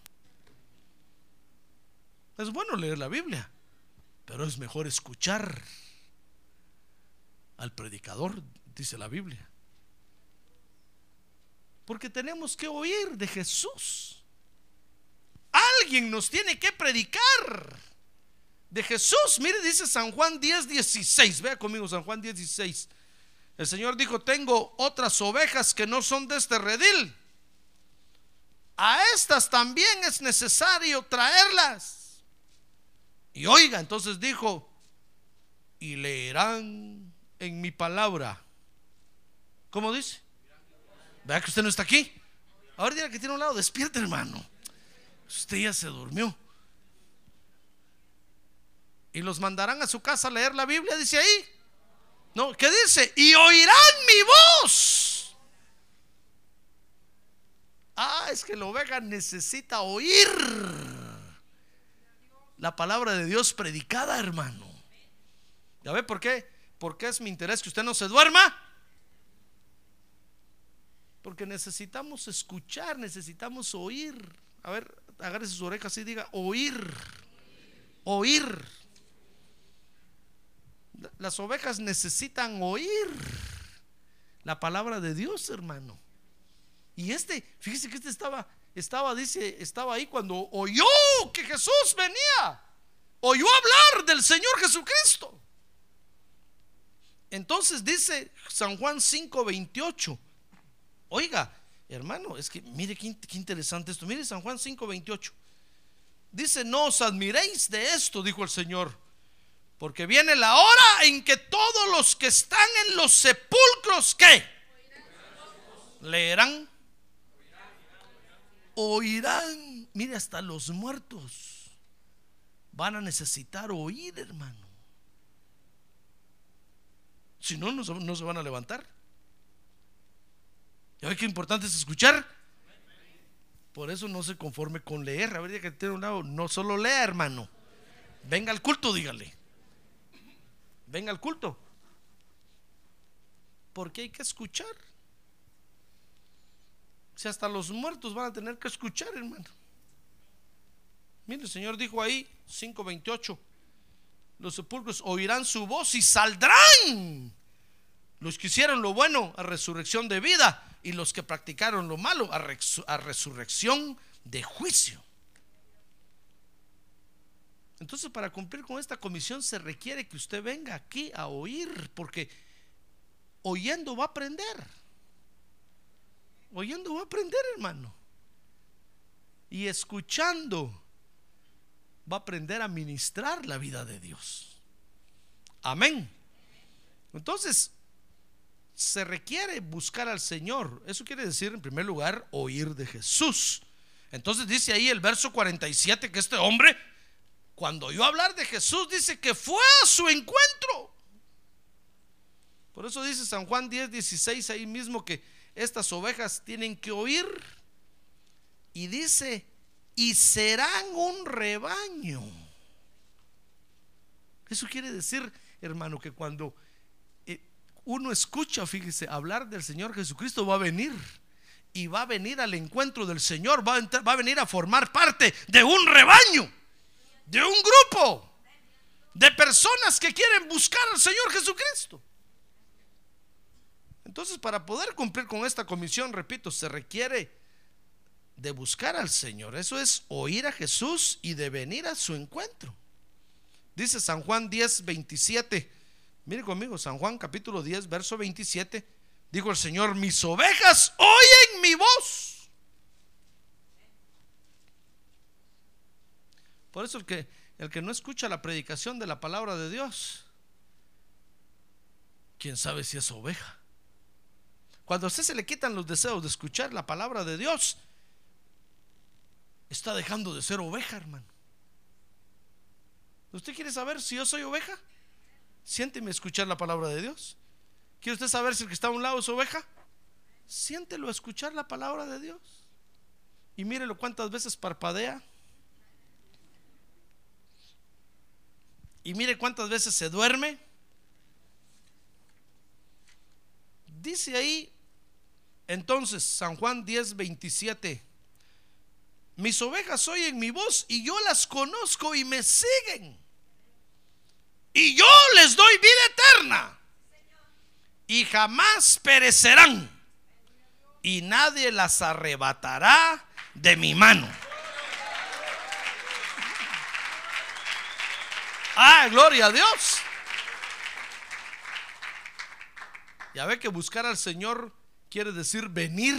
Es bueno leer la Biblia, pero es mejor escuchar al predicador, dice la Biblia. Porque tenemos que oír de Jesús. Alguien nos tiene que predicar de Jesús. Mire, dice San Juan 10, 16. Vea conmigo San Juan 10, 16. El Señor dijo, tengo otras ovejas que no son de este redil. A estas también es necesario traerlas. Y oiga, entonces dijo, y leerán en mi palabra. ¿Cómo dice? Vea que usted no está aquí. Ahora dirá que tiene un lado, despierta hermano. Usted ya se durmió. Y los mandarán a su casa a leer la Biblia, dice ahí. No, ¿qué dice? Y oirán mi voz. Ah, es que la oveja necesita oír la palabra de Dios predicada, hermano. ¿Ya ve por qué? Porque es mi interés que usted no se duerma. Porque necesitamos escuchar, necesitamos oír. A ver, agarre sus orejas y diga, oír, oír. Las ovejas necesitan oír la palabra de Dios, hermano. Y este, fíjese que este estaba, estaba, dice, estaba ahí cuando oyó que Jesús venía. Oyó hablar del Señor Jesucristo. Entonces dice San Juan 5:28. Oiga, hermano, es que mire qué, qué, interesante esto. Mire San Juan 5:28. Dice, no os admiréis de esto, dijo el Señor, porque viene la hora en que todos los que están en los sepulcros, ¿qué? Leerán oirán. Mire, hasta los muertos van a necesitar oír, hermano. Si no, no, no se van a levantar. ¿Ya ve qué importante es escuchar? Por eso no se conforme con leer. A ver, que tiene un lado, no solo lea, hermano. Venga al culto, dígale. Venga al culto. Porque hay que escuchar. Si hasta los muertos van a tener que escuchar, hermano. Mire, el Señor dijo ahí, 5.28, los sepulcros oirán su voz y saldrán los que hicieron lo bueno a resurrección de vida y los que practicaron lo malo a, resurrección de juicio. Entonces, para cumplir con esta comisión se requiere que usted venga aquí a oír, porque oyendo va a aprender. Oyendo va a aprender, hermano. Y escuchando va a aprender a ministrar la vida de Dios. Amén. Entonces, se requiere buscar al Señor. Eso quiere decir, en primer lugar, oír de Jesús. Entonces dice ahí el verso 47 que este hombre, cuando oyó hablar de Jesús, dice que fue a su encuentro. Por eso dice San Juan 10, 16 ahí mismo que estas ovejas tienen que oír. Y dice, y serán un rebaño. Eso quiere decir, hermano, que cuando uno escucha, fíjese, hablar del Señor Jesucristo, va a venir. Y va a venir al encuentro del Señor, va a, venir a formar parte de un rebaño, de un grupo de personas que quieren buscar al Señor Jesucristo. Entonces, para poder cumplir con esta comisión, repito, se requiere de buscar al Señor. Eso es oír a Jesús y de venir a su encuentro. Dice San Juan 10, 27. Mire conmigo, San Juan capítulo 10, verso 27. Dijo el Señor, mis ovejas oyen mi voz. Por eso el que, el que no escucha la predicación de la palabra de Dios, quién sabe si es oveja. Cuando a usted se le quitan los deseos de escuchar la palabra de Dios, está dejando de ser oveja, hermano. ¿Usted quiere saber si yo soy oveja? Siénteme escuchar la palabra de Dios. ¿Quiere usted saber si el que está a un lado es oveja? Siéntelo escuchar la palabra de Dios. Y mírelo cuántas veces parpadea. Y mire cuántas veces se duerme. Dice ahí entonces, San Juan 10, 27. Mis ovejas oyen mi voz y yo las conozco y me siguen. Y yo les doy vida eterna. Y jamás perecerán. Y nadie las arrebatará de mi mano. Ah, gloria a Dios. Ya ve que buscar al Señor quiere decir venir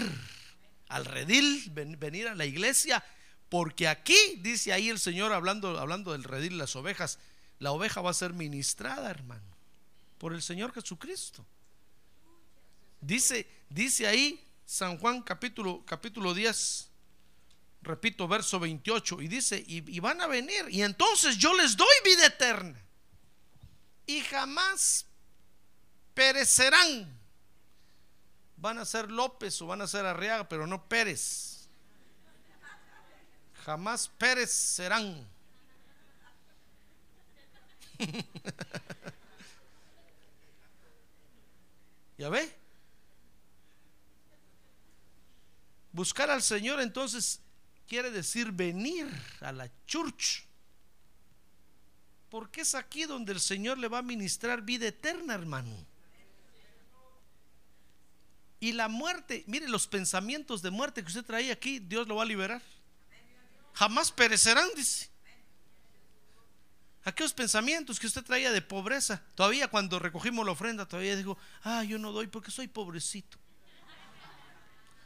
al redil, venir a la iglesia, porque aquí dice ahí el Señor hablando, hablando del redil, las ovejas, la oveja va a ser ministrada, hermano, por el Señor Jesucristo. Dice, dice ahí San Juan capítulo, capítulo 10, repito, verso 28, y dice, y, van a venir, y entonces yo les doy vida eterna, y jamás perecerán van a ser López o van a ser Arriaga, pero no Pérez. Jamás perecerán. [laughs] ¿Ya ve? Buscar al Señor entonces quiere decir venir a la church. Porque es aquí donde el Señor le va a ministrar vida eterna, hermano. Y la muerte, mire los pensamientos de muerte que usted traía aquí, Dios lo va a liberar. Jamás perecerán, dice. Aquellos pensamientos que usted traía de pobreza, todavía cuando recogimos la ofrenda, todavía dijo, ah, yo no doy porque soy pobrecito.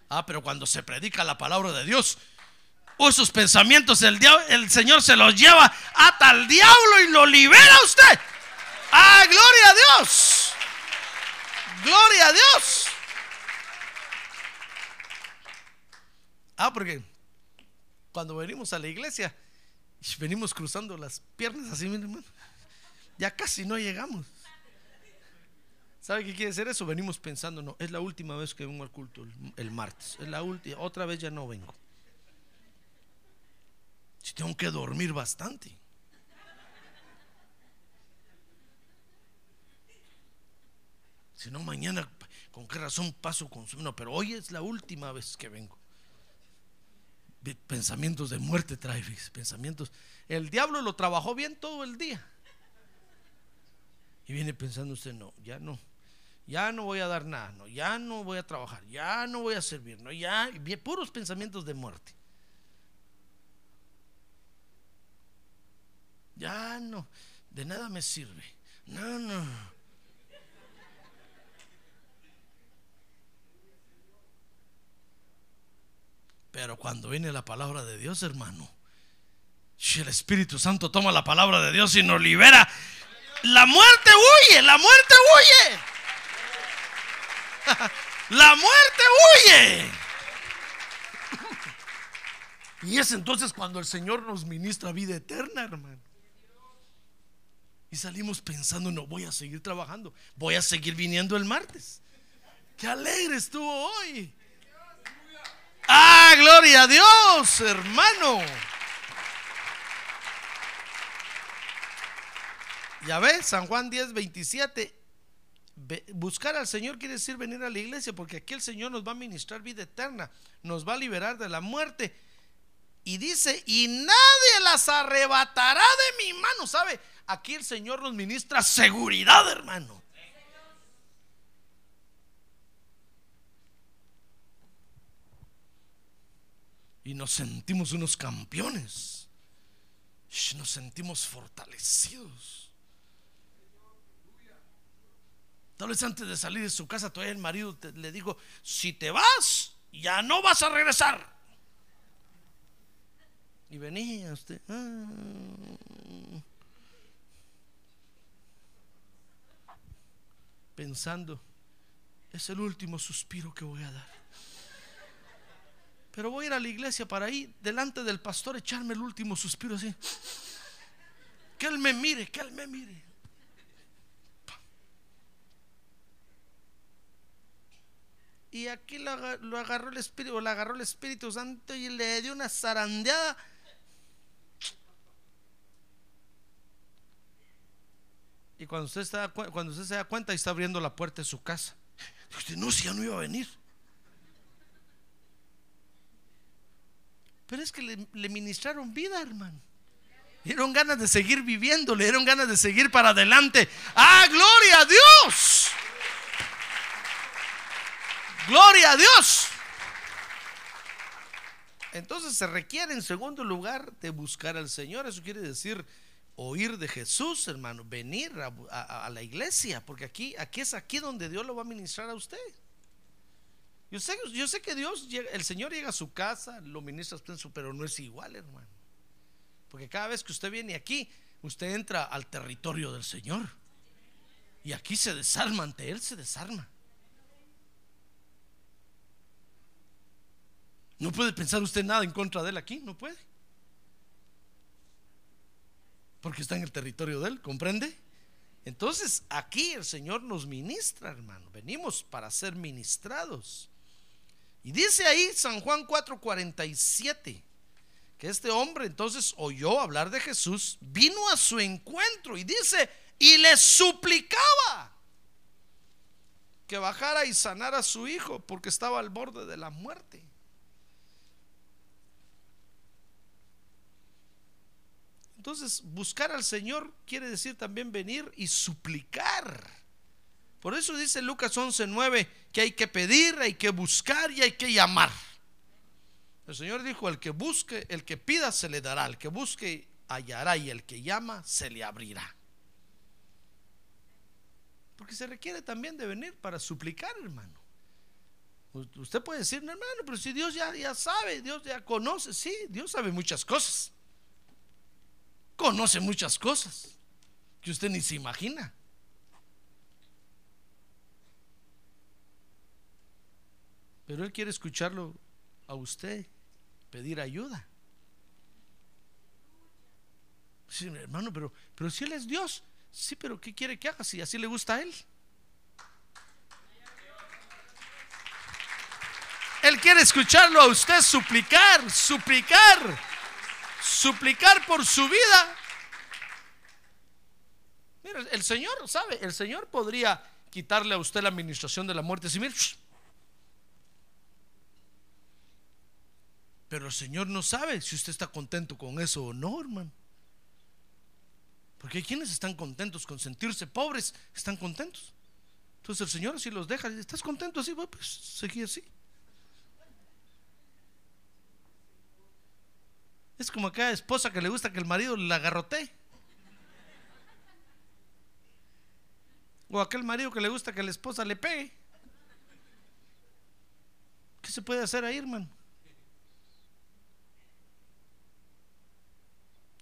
Ah, pero cuando se predica la palabra de Dios, o esos pensamientos el, el Señor se los lleva hasta el diablo y lo libera a usted. Ah, gloria a Dios. Gloria a Dios. Ah, porque cuando venimos a la iglesia, venimos cruzando las piernas así, hermano. Ya casi no llegamos. ¿Sabe qué quiere decir eso? Venimos pensando, no, es la última vez que vengo al culto el, martes. Es la última, otra vez ya no vengo. Si tengo que dormir bastante. Si no, mañana, ¿con qué razón paso con su... No, pero hoy es la última vez que vengo pensamientos de muerte trae, pensamientos. El diablo lo trabajó bien todo el día. Y viene pensando usted, no, ya no, ya no voy a dar nada, no, ya no voy a trabajar, ya no voy a servir, no, ya, puros pensamientos de muerte. Ya no, de nada me sirve. No, no. Pero cuando viene la palabra de Dios, hermano, el Espíritu Santo toma la palabra de Dios y nos libera, la muerte huye, la muerte huye. [laughs] La muerte huye. [laughs] Y es entonces cuando el Señor nos ministra vida eterna, hermano. Y salimos pensando, no voy a seguir trabajando, voy a seguir viniendo el martes. Qué alegre estuvo hoy. Ah, gloria a Dios, hermano. Ya ves, San Juan 10, 27. Buscar al Señor quiere decir venir a la iglesia, porque aquí el Señor nos va a ministrar vida eterna, nos va a liberar de la muerte. Y dice, y nadie las arrebatará de mi mano. ¿Sabe? Aquí el Señor nos ministra seguridad, hermano. Y nos sentimos unos campeones. Nos sentimos fortalecidos. Tal vez antes de salir de su casa, todavía el marido le dijo, si te vas, ya no vas a regresar. Y venía usted. Ah, pensando, es el último suspiro que voy a dar. Pero voy a ir a la iglesia para ahí, delante del pastor, echarme el último suspiro así. Que él me mire, que él me mire. Y aquí lo, agarró el Espíritu, lo agarró el Espíritu Santo y le dio una zarandeada. Y cuando usted, está, cuando usted se da cuenta, y está abriendo la puerta de su casa. Dice, no, si ya no iba a venir. Pero es que le, ministraron vida, hermano. Dieron ganas de seguir viviendo, le dieron ganas de seguir para adelante. ¡Ah, gloria a Dios! ¡Gloria a Dios! Entonces se requiere en segundo lugar de buscar al Señor. Eso quiere decir oír de Jesús, hermano, venir a, la iglesia, porque aquí, aquí es aquí donde Dios lo va a ministrar a usted. Yo sé, que Dios, el Señor llega a su casa, lo ministra usted, pero no es igual, hermano. Porque cada vez que usted viene aquí, usted entra al territorio del Señor. Y aquí se desarma, ante Él se desarma. No puede pensar usted nada en contra de Él aquí, no puede. Porque está en el territorio de Él, ¿comprende? Entonces aquí el Señor nos ministra, hermano. Venimos para ser ministrados. Y dice ahí San Juan 4:47, que este hombre entonces oyó hablar de Jesús, vino a su encuentro y dice, y le suplicaba que bajara y sanara a su hijo porque estaba al borde de la muerte. Entonces, buscar al Señor quiere decir también venir y suplicar. Por eso dice Lucas 11:9 que hay que pedir, hay que buscar y hay que llamar. El Señor dijo, el que busque, el que pida se le dará, el que busque hallará y el que llama se le abrirá. Porque se requiere también de venir para suplicar, hermano. Usted puede decir, no, hermano, pero si Dios ya, ya sabe, Dios ya conoce, sí, Dios sabe muchas cosas. Conoce muchas cosas que usted ni se imagina. Pero Él quiere escucharlo a usted pedir ayuda. Sí, hermano, pero, pero si Él es Dios, sí, pero ¿qué quiere que haga si así le gusta a Él? Él quiere escucharlo a usted suplicar, suplicar, suplicar por su vida. Mira, el Señor, ¿sabe? El Señor podría quitarle a usted la administración de la muerte. Si mira, Pero el Señor no sabe si usted está contento con eso o no, hermano. Porque hay quienes están contentos con sentirse pobres, están contentos. Entonces el Señor así los deja. ¿Estás contento así? Pues seguí así. Es como aquella esposa que le gusta que el marido la agarrote O aquel marido que le gusta que la esposa le pegue. ¿Qué se puede hacer ahí, hermano?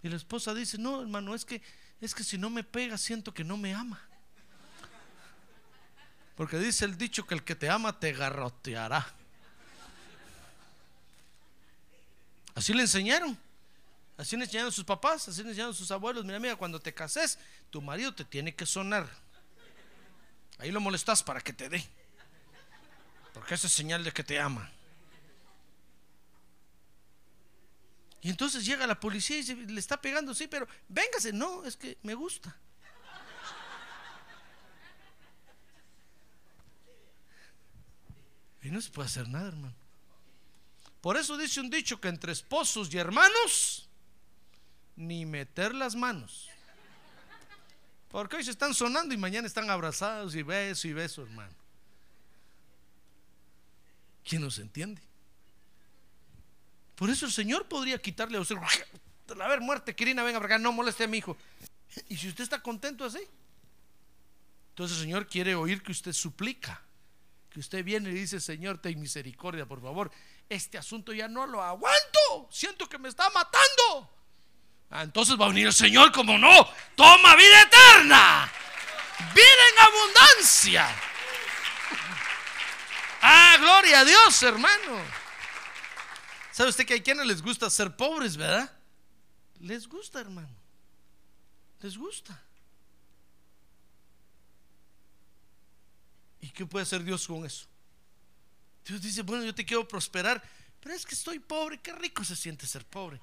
Y la esposa dice, no, hermano, es que, es que si no me pega siento que no me ama. Porque dice el dicho que el que te ama te garroteará. Así le enseñaron. Así le enseñaron sus papás, así le enseñaron sus abuelos. Mira, mira, cuando te cases, tu marido te tiene que sonar. Ahí lo molestas para que te dé. Porque esa es señal de que te ama. Y entonces llega la policía y le está pegando, sí, pero véngase, no, es que me gusta. Y no se puede hacer nada, hermano. Por eso dice un dicho que entre esposos y hermanos, ni meter las manos. Porque hoy se están sonando y mañana están abrazados y beso y beso, hermano. ¿Quién nos entiende? Por eso el Señor podría quitarle a usted. A ver, muerte, Quirina, venga para no moleste a mi hijo. Y si usted está contento así, entonces el Señor quiere oír que usted suplica. Que usted viene y dice, Señor, ten misericordia, por favor. Este asunto ya no lo aguanto. Siento que me está matando. Ah, entonces va a venir el Señor como no. Toma vida eterna. Vida en abundancia. Ah, gloria a Dios, hermano. ¿Sabe usted que hay quienes les gusta ser pobres, verdad? Les gusta, hermano. Les gusta. ¿Y qué puede hacer Dios con eso? Dios dice, bueno, yo te quiero prosperar, pero es que estoy pobre, qué rico se siente ser pobre.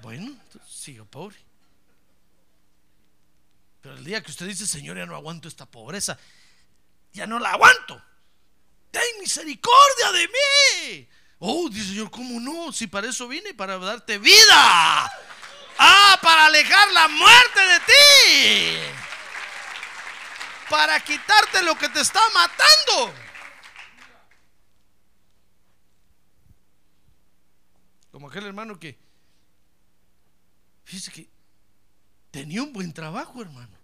Bueno, sigo pobre. Pero el día que usted dice, Señor, ya no aguanto esta pobreza, ya no la aguanto. Ten misericordia de mí. Oh, dice Señor, ¿cómo no? Si para eso vine, para darte vida. Ah, para alejar la muerte de ti. Para quitarte lo que te está matando. Como aquel hermano que, fíjese que tenía un buen trabajo, hermano.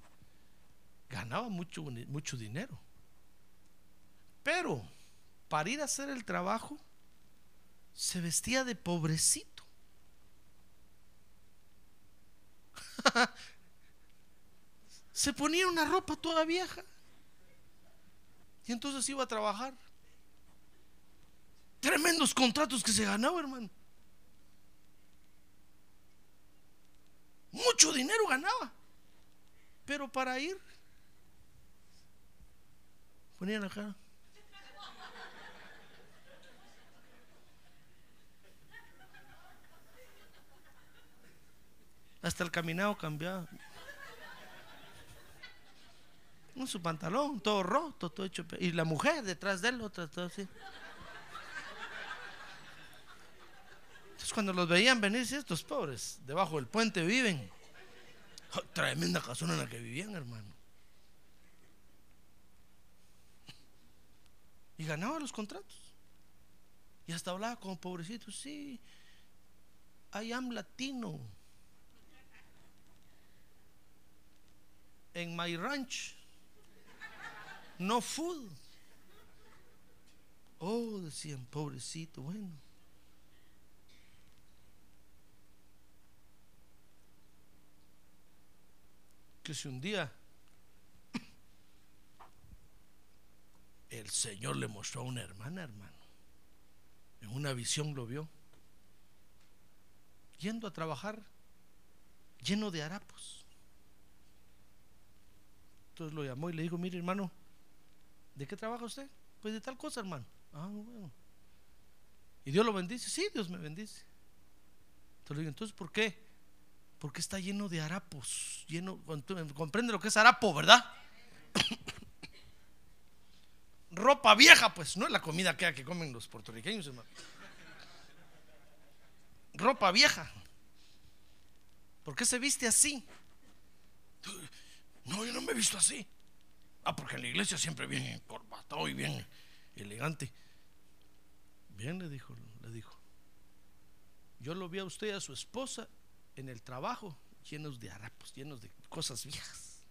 Ganaba mucho, mucho dinero. Pero para ir a hacer el trabajo, se vestía de pobrecito. [laughs] se ponía una ropa toda vieja. Y entonces iba a trabajar. Tremendos contratos que se ganaba, hermano. Mucho dinero ganaba. Pero para ir, ponía la cara. Hasta el caminado cambiaba. En su pantalón, todo roto, todo hecho. Y la mujer detrás de él, otra, todo así. Entonces, cuando los veían venir, estos pobres, debajo del puente viven. Oh, tremenda casona en la que vivían, hermano. Y ganaba los contratos. Y hasta hablaba como pobrecito, sí. I am latino. En my ranch. No food. Oh, decían, pobrecito, bueno. Que si un día el Señor le mostró a una hermana, hermano. En una visión lo vio. Yendo a trabajar lleno de harapos. Entonces lo llamó y le dijo, mire hermano, ¿de qué trabaja usted? Pues de tal cosa, hermano. Ah, bueno. Y Dios lo bendice. Sí, Dios me bendice. Entonces le digo, entonces, ¿por qué? Porque está lleno de harapos. Lleno, comprende lo que es harapo, ¿verdad? [coughs] Ropa vieja, pues, no es la comida que, que comen los puertorriqueños, hermano. Ropa vieja. ¿Por qué se viste así? No, yo no me he visto así. Ah, porque en la iglesia siempre bien corbatado y bien elegante. Bien, le dijo, le dijo. Yo lo vi a usted y a su esposa en el trabajo, llenos de harapos, llenos de cosas viejas.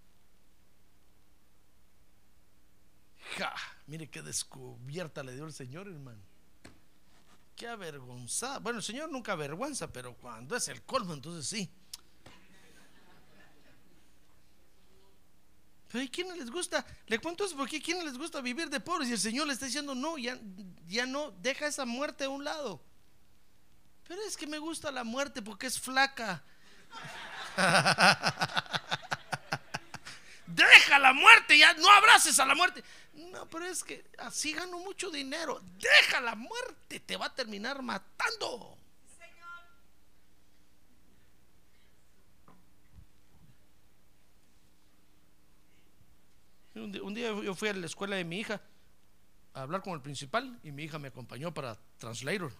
Ja, mire qué descubierta le dio el Señor, hermano. Qué avergonzada. Bueno, el Señor nunca avergüenza, pero cuando es el colmo, entonces sí. Pero ¿y quiénes les gusta? Le cuento eso porque ¿a quiénes les gusta vivir de pobres? Y el Señor le está diciendo, no, ya, ya no, deja esa muerte a un lado. Pero es que me gusta la muerte porque es flaca. [laughs] Deja la muerte, ya no abraces a la muerte. No, pero es que así gano mucho dinero. Deja la muerte, te va a terminar matando. Un día, yo fui a la escuela de mi hija a hablar con el principal y mi hija me acompañó para translator.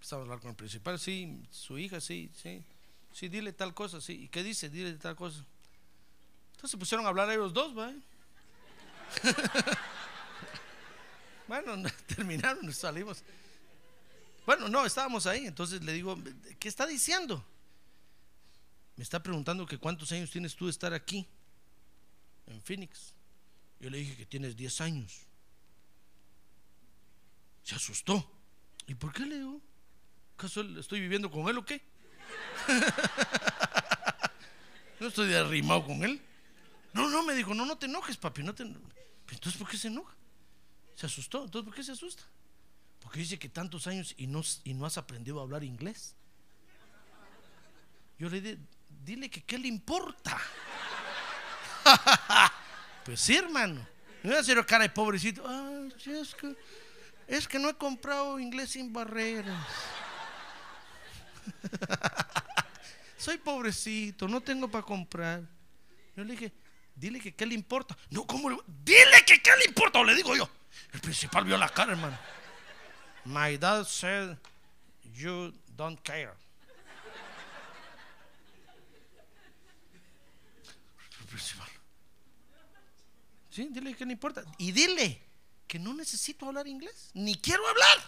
Estaba a hablar con el principal, sí, su hija, sí, sí. Sí, dile tal cosa, sí. ¿Y qué dice? Dile tal cosa. Entonces se pusieron a hablar ellos dos, ¿va? [laughs] bueno, [laughs] terminaron, salimos. Bueno, no, estábamos ahí. Entonces le digo, ¿qué está diciendo? Me está preguntando que cuántos años tienes tú de estar aquí, en Phoenix. Yo le dije que tienes 10 años. Se asustó. ¿Y por qué le digo? ¿Acaso estoy viviendo con él o qué? [laughs] no estoy arrimado con él. No, no, me dijo, no, no te enojes, papi. Entonces, ¿por qué se enoja? Se asustó. Entonces, ¿por qué se asusta? Porque dice que tantos años y no, y no has aprendido a hablar inglés. Yo le dije, dile que qué le importa. [laughs] pues sí, hermano. Me voy a hacer cara de pobrecito. Sí, es, que, es que no he comprado inglés sin barreras. [laughs] Soy pobrecito, no tengo para comprar. Yo le dije, dile que qué le importa. No, ¿cómo le Dile que qué le importa, o le digo yo. El principal vio la cara, hermano. My dad said, you don't care. Principal. Sí, dile que no importa. Y dile que no necesito hablar inglés, ni quiero hablar.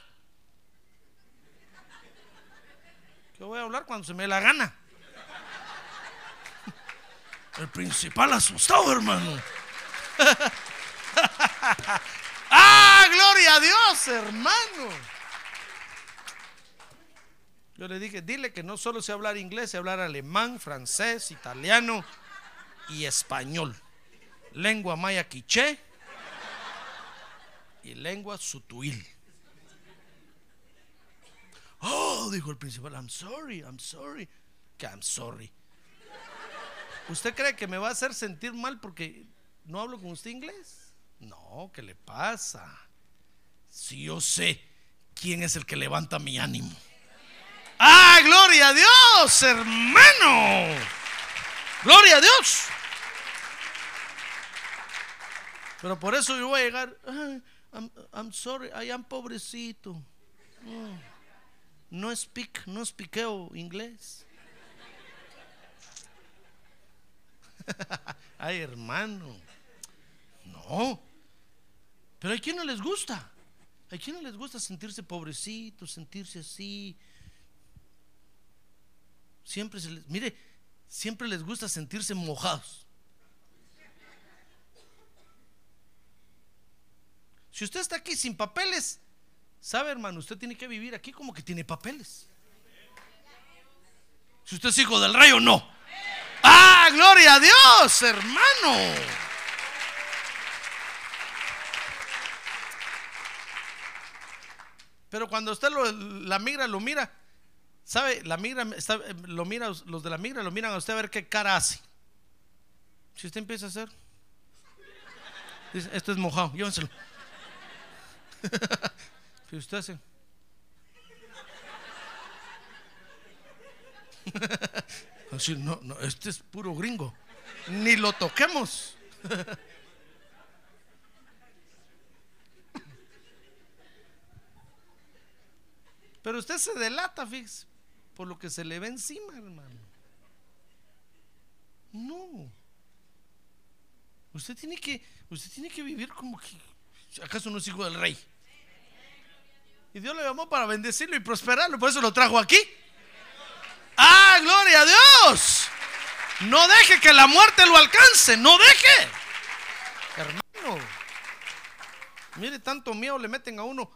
Que voy a hablar cuando se me la gana. El principal asustado, hermano. [laughs] ¡Ah, gloria a Dios, hermano! Yo le dije, dile que no solo sé hablar inglés, sé hablar alemán, francés, italiano y español. Lengua maya quiché y lengua sutuil. Oh, dijo el principal, I'm sorry, I'm sorry. Que I'm sorry. ¿Usted cree que me va a hacer sentir mal porque no hablo con usted inglés? No, ¿qué le pasa? Si yo sé quién es el que levanta mi ánimo. ¡Ah, gloria a Dios, hermano! ¡Gloria a Dios! Pero por eso yo voy a llegar. "Ay, I'm, I'm sorry, I am pobrecito. No speak, no speakeo inglés. [laughs] Ay, hermano. No. Pero hay quien no les gusta. Hay quien no les gusta sentirse pobrecito, sentirse así. Siempre se les, mire, siempre les gusta sentirse mojados. Si usted está aquí sin papeles, sabe hermano, usted tiene que vivir aquí como que tiene papeles. Si usted es hijo del rey o no. ¡Ah, gloria a Dios, hermano! Pero cuando usted lo- la migra lo mira, ¿sabe? La migra está- lo mira, los de la migra lo miran a usted a ver qué cara hace. Si usted empieza a hacer, dice, esto es mojado, llévenselo. [laughs] Si usted hace. [laughs] No, no, este es puro gringo. Ni lo toquemos. [laughs] Pero usted se delata, fíjese, por lo que se le ve encima, hermano. No. Usted tiene que, usted tiene que vivir como que, ¿acaso no es hijo del rey? Y Dios lo llamó para bendecirlo y prosperarlo, por eso lo trajo aquí. ¡Ah, gloria a Dios! No deje que la muerte lo alcance, no deje. Hermano, mire, tanto miedo le meten a uno.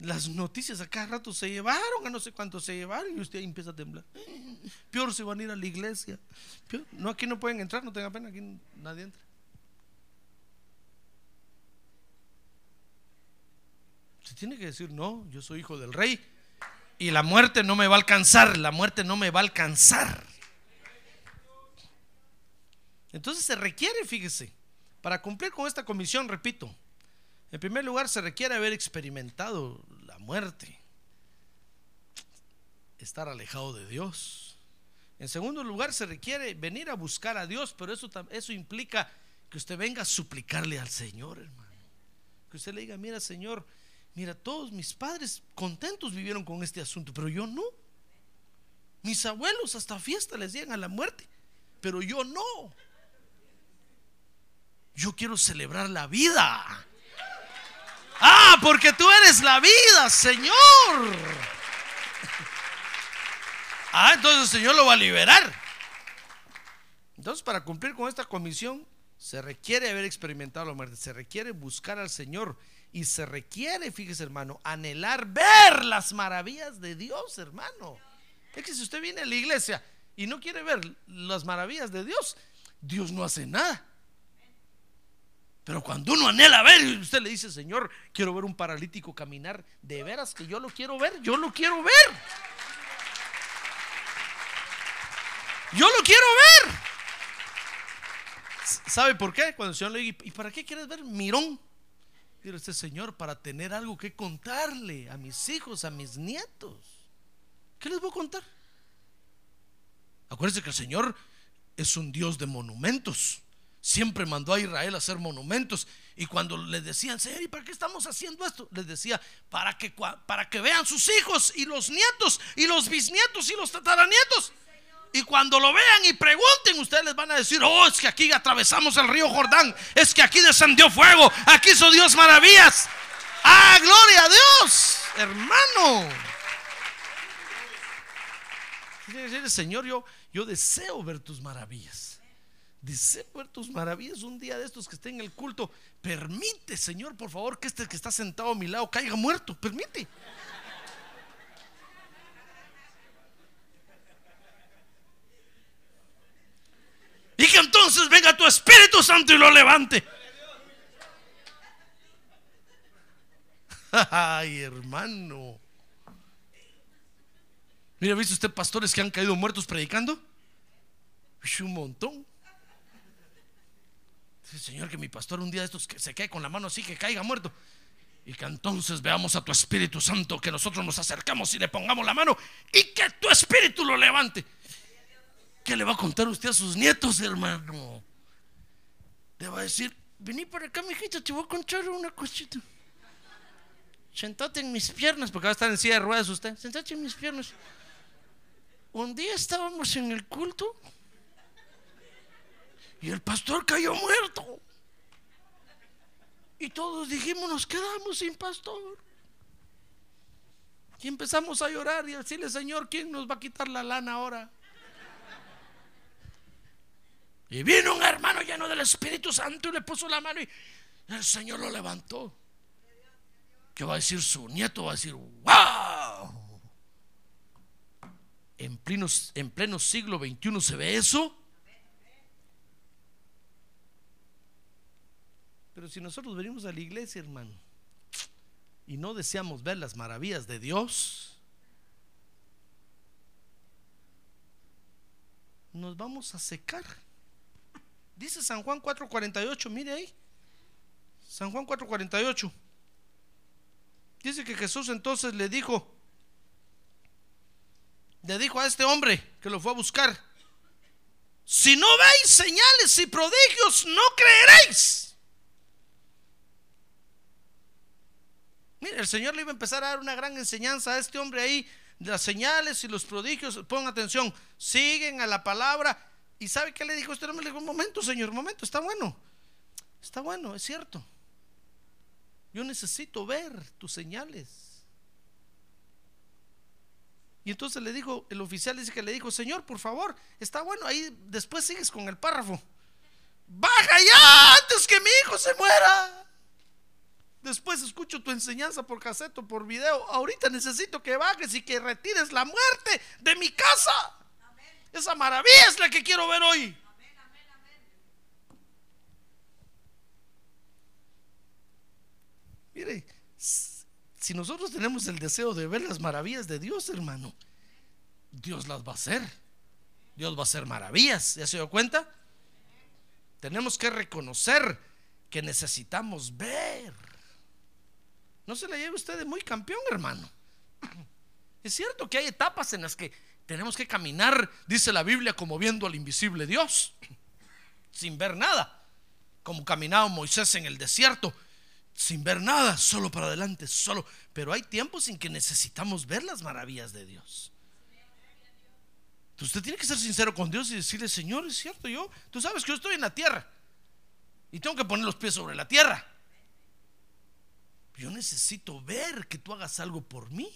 Las noticias a cada rato se llevaron, a no sé cuánto se llevaron, y usted empieza a temblar. [laughs] Peor se van a ir a la iglesia. No, aquí no pueden entrar, no tenga pena, aquí nadie entra. Se tiene que decir, no, yo soy hijo del rey. Y la muerte no me va a alcanzar, la muerte no me va a alcanzar. Entonces se requiere, fíjese, para cumplir con esta comisión, repito, en primer lugar se requiere haber experimentado la muerte, estar alejado de Dios. En segundo lugar se requiere venir a buscar a Dios, pero eso, eso implica que usted venga a suplicarle al Señor, hermano. Que usted le diga, mira Señor, mira, todos mis padres contentos vivieron con este asunto, pero yo no. Mis abuelos hasta fiesta les llegan a la muerte, pero yo no. Yo quiero celebrar la vida. Ah, porque tú eres la vida, Señor. Ah, entonces el Señor lo va a liberar. Entonces, para cumplir con esta comisión, se requiere haber experimentado la muerte, se requiere buscar al Señor y se requiere, fíjese hermano, anhelar ver las maravillas de Dios, hermano. Es que si usted viene a la iglesia y no quiere ver las maravillas de Dios, Dios no hace nada. Pero cuando uno anhela ver, usted le dice, Señor, quiero ver un paralítico caminar, de veras que yo lo quiero ver, yo lo quiero ver. Yo lo quiero ver. ¿Sabe por qué? Cuando el Señor le dice, ¿y para qué quieres ver mirón? Dice este Señor, para tener algo que contarle a mis hijos, a mis nietos. ¿Qué les voy a contar? Acuérdense que el Señor es un Dios de monumentos. Siempre mandó a Israel a hacer monumentos. Y cuando les decían, Señor, ¿y para qué estamos haciendo esto? Les decía, para que, para que vean sus hijos y los nietos y los bisnietos y los tataranietos. Y cuando lo vean y pregunten, ustedes les van a decir, oh, es que aquí atravesamos el río Jordán, es que aquí descendió fuego, aquí hizo Dios maravillas. Ah, gloria a Dios, hermano. Señor, yo, yo deseo ver tus maravillas. Deseo ver tus maravillas un día de estos que esté en el culto. Permite, Señor, por favor, que este que está sentado a mi lado caiga muerto. Permite. Y que entonces venga tu Espíritu Santo y lo levante. [laughs] Ay, hermano. Mira, ¿viste usted pastores que han caído muertos predicando? Un montón. Señor, que mi pastor un día de estos que se cae con la mano así, que caiga muerto. Y que entonces veamos a tu Espíritu Santo, que nosotros nos acercamos y le pongamos la mano y que tu Espíritu lo levante. ¿Qué le va a contar usted a sus nietos, hermano? Le va a decir, vení para acá, mijito, te voy a contar una cosita. Sentate en mis piernas, porque va a estar en silla de ruedas usted. Sentate en mis piernas. Un día estábamos en el culto y el pastor cayó muerto. Y todos dijimos, nos quedamos sin pastor. Y empezamos a llorar y a decirle, Señor, ¿quién nos va a quitar la lana ahora? Y vino un hermano lleno del Espíritu Santo y le puso la mano y el Señor lo levantó. ¿Qué va a decir su nieto? Va a decir, wow. En pleno, en pleno siglo XXI se ve eso. Pero si nosotros venimos a la iglesia, hermano, y no deseamos ver las maravillas de Dios, nos vamos a secar. Dice San Juan 4:48, mire ahí. San Juan 4:48. Dice que Jesús entonces le dijo, le dijo a este hombre que lo fue a buscar, si no veis señales y prodigios, no creeréis. Mire, el Señor le iba a empezar a dar una gran enseñanza a este hombre ahí, las señales y los prodigios. Pongan atención, siguen a la palabra. ¿Y sabe qué le dijo este hombre? Le dijo, un momento, Señor, un momento, está bueno. Está bueno, es cierto. Yo necesito ver tus señales. Y entonces le dijo, el oficial dice que le dijo, Señor, por favor, está bueno, ahí después sigues con el párrafo. Baja ya antes que mi hijo se muera. Después escucho tu enseñanza por cassette o por video. Ahorita necesito que bajes y que retires la muerte de mi casa. Esa maravilla es la que quiero ver hoy. Mire, si nosotros tenemos el deseo de ver las maravillas de Dios, hermano, Dios las va a hacer. Dios va a hacer maravillas. ¿Ya se dio cuenta? Tenemos que reconocer que necesitamos ver. No se le lleve usted de muy campeón, hermano. Es cierto que hay etapas en las que tenemos que caminar, dice la Biblia, como viendo al invisible Dios, sin ver nada, como caminaba Moisés en el desierto, sin ver nada, solo para adelante, solo. Pero hay tiempos en que necesitamos ver las maravillas de Dios. usted tiene que ser sincero con Dios y decirle, Señor, es cierto, yo, tú sabes que yo estoy en la tierra y tengo que poner los pies sobre la tierra. Yo necesito ver que tú hagas algo por mí.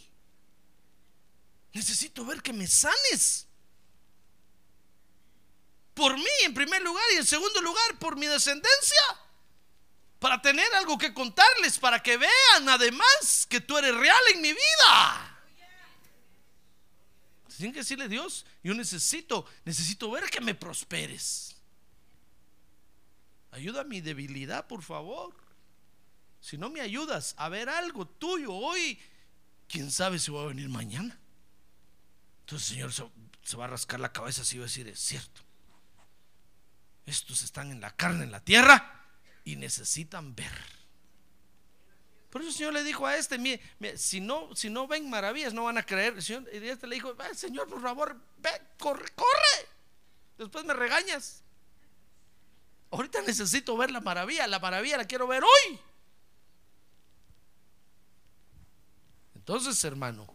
Necesito ver que me sanes. Por mí en primer lugar y en segundo lugar por mi descendencia. Para tener algo que contarles, para que vean además que tú eres real en mi vida. Tienen que decirle Dios, yo necesito, necesito ver que me prosperes. Ayuda a mi debilidad, por favor. Si no me ayudas a ver algo tuyo hoy, quién sabe si va a venir mañana. Entonces el Señor se, va a rascar la cabeza así va a decir, es cierto. Estos están en la carne, en la tierra, y necesitan ver. Por eso el Señor le dijo a este, mire, si, no, si no ven maravillas, no van a creer. Y este le dijo, Señor, por favor, ve, corre, corre. Después me regañas. Ahorita necesito ver la maravilla, la maravilla la quiero ver hoy. Entonces, hermano,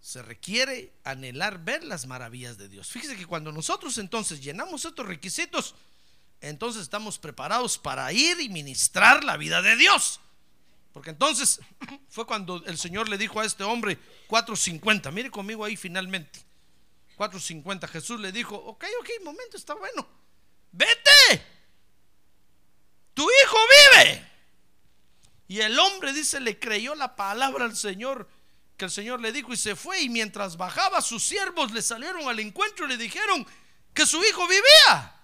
se requiere anhelar ver las maravillas de Dios. Fíjese que cuando nosotros entonces llenamos estos requisitos, entonces estamos preparados para ir y ministrar la vida de Dios. Porque entonces fue cuando el Señor le dijo a este hombre 4.50, mire conmigo ahí finalmente, 4.50, Jesús le dijo, ok, ok, momento, está bueno, vete, tu hijo vive. Y el hombre dice, le creyó la palabra al Señor que el Señor le dijo y se fue. Y mientras bajaba, sus siervos le salieron al encuentro y le dijeron que su hijo vivía.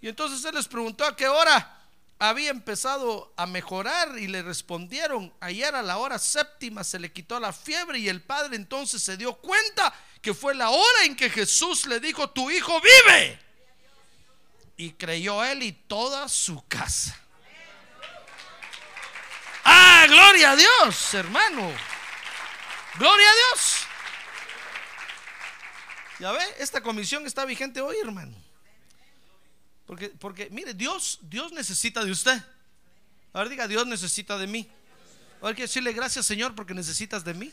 Y entonces él les preguntó a qué hora había empezado a mejorar y le respondieron, ayer a la hora séptima se le quitó la fiebre y el padre entonces se dio cuenta que fue la hora en que Jesús le dijo, tu hijo vive. Y creyó él y toda su casa. Ah, gloria a Dios, hermano. Gloria a Dios. Ya ve, esta comisión está vigente hoy, hermano. Porque, porque mire, Dios, Dios necesita de usted. A ver, diga, Dios necesita de mí. Hay que decirle gracias, Señor, porque necesitas de mí.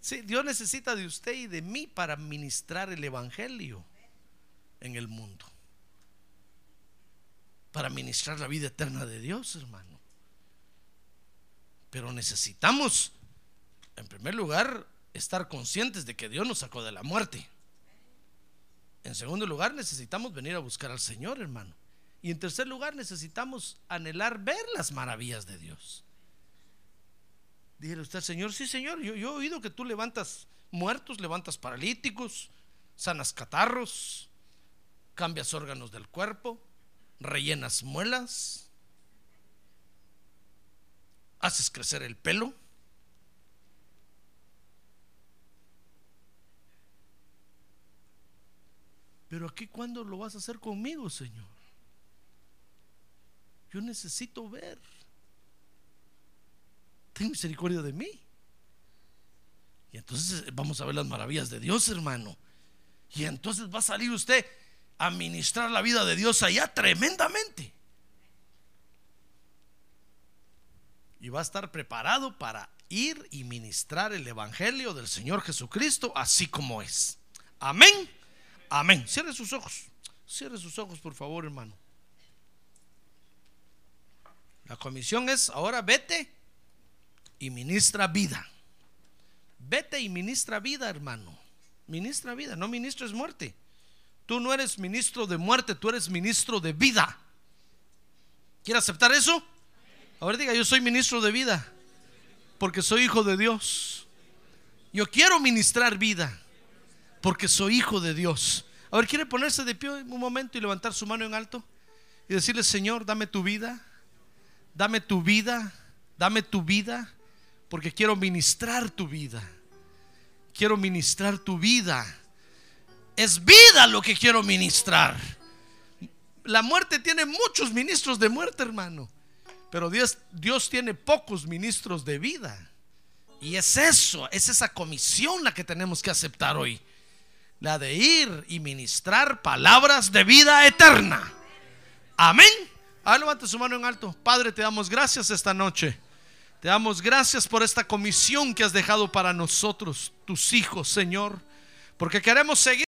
Sí, Dios necesita de usted y de mí para ministrar el Evangelio en el mundo. Para ministrar la vida eterna de Dios, hermano. Pero necesitamos, en primer lugar, estar conscientes de que Dios nos sacó de la muerte. En segundo lugar, necesitamos venir a buscar al Señor, hermano. Y en tercer lugar, necesitamos anhelar ver las maravillas de Dios. Dígale usted, Señor, sí, Señor, yo, yo he oído que tú levantas muertos, levantas paralíticos, sanas catarros, cambias órganos del cuerpo, rellenas muelas, haces crecer el pelo. Pero aquí, ¿cuándo lo vas a hacer conmigo, Señor? Yo necesito ver. Ten misericordia de mí. Y entonces vamos a ver las maravillas de Dios, hermano. Y entonces va a salir usted a ministrar la vida de Dios allá tremendamente. Y va a estar preparado para ir y ministrar el Evangelio del Señor Jesucristo así como es. Amén. Amén. Cierre sus ojos. Cierre sus ojos, por favor, hermano. La comisión es, ahora vete y ministra vida. Vete y ministra vida, hermano. Ministra vida, no ministres muerte. Tú no eres ministro de muerte, tú eres ministro de vida. ¿Quiere aceptar eso? Ahora diga, yo soy ministro de vida, porque soy hijo de Dios. Yo quiero ministrar vida, porque soy hijo de Dios. A ver, ¿quiere ponerse de pie un momento y levantar su mano en alto? Y decirle, Señor, dame tu vida, dame tu vida, dame tu vida, porque quiero ministrar tu vida. Quiero ministrar tu vida. Es vida lo que quiero ministrar. La muerte tiene muchos ministros de muerte, hermano. Pero Dios, Dios tiene pocos ministros de vida. Y es eso, es esa comisión la que tenemos que aceptar hoy la de ir y ministrar palabras de vida eterna. Amén. Ahora levante su mano en alto. Padre, te damos gracias esta noche. Te damos gracias por esta comisión que has dejado para nosotros, tus hijos, Señor. Porque queremos seguir.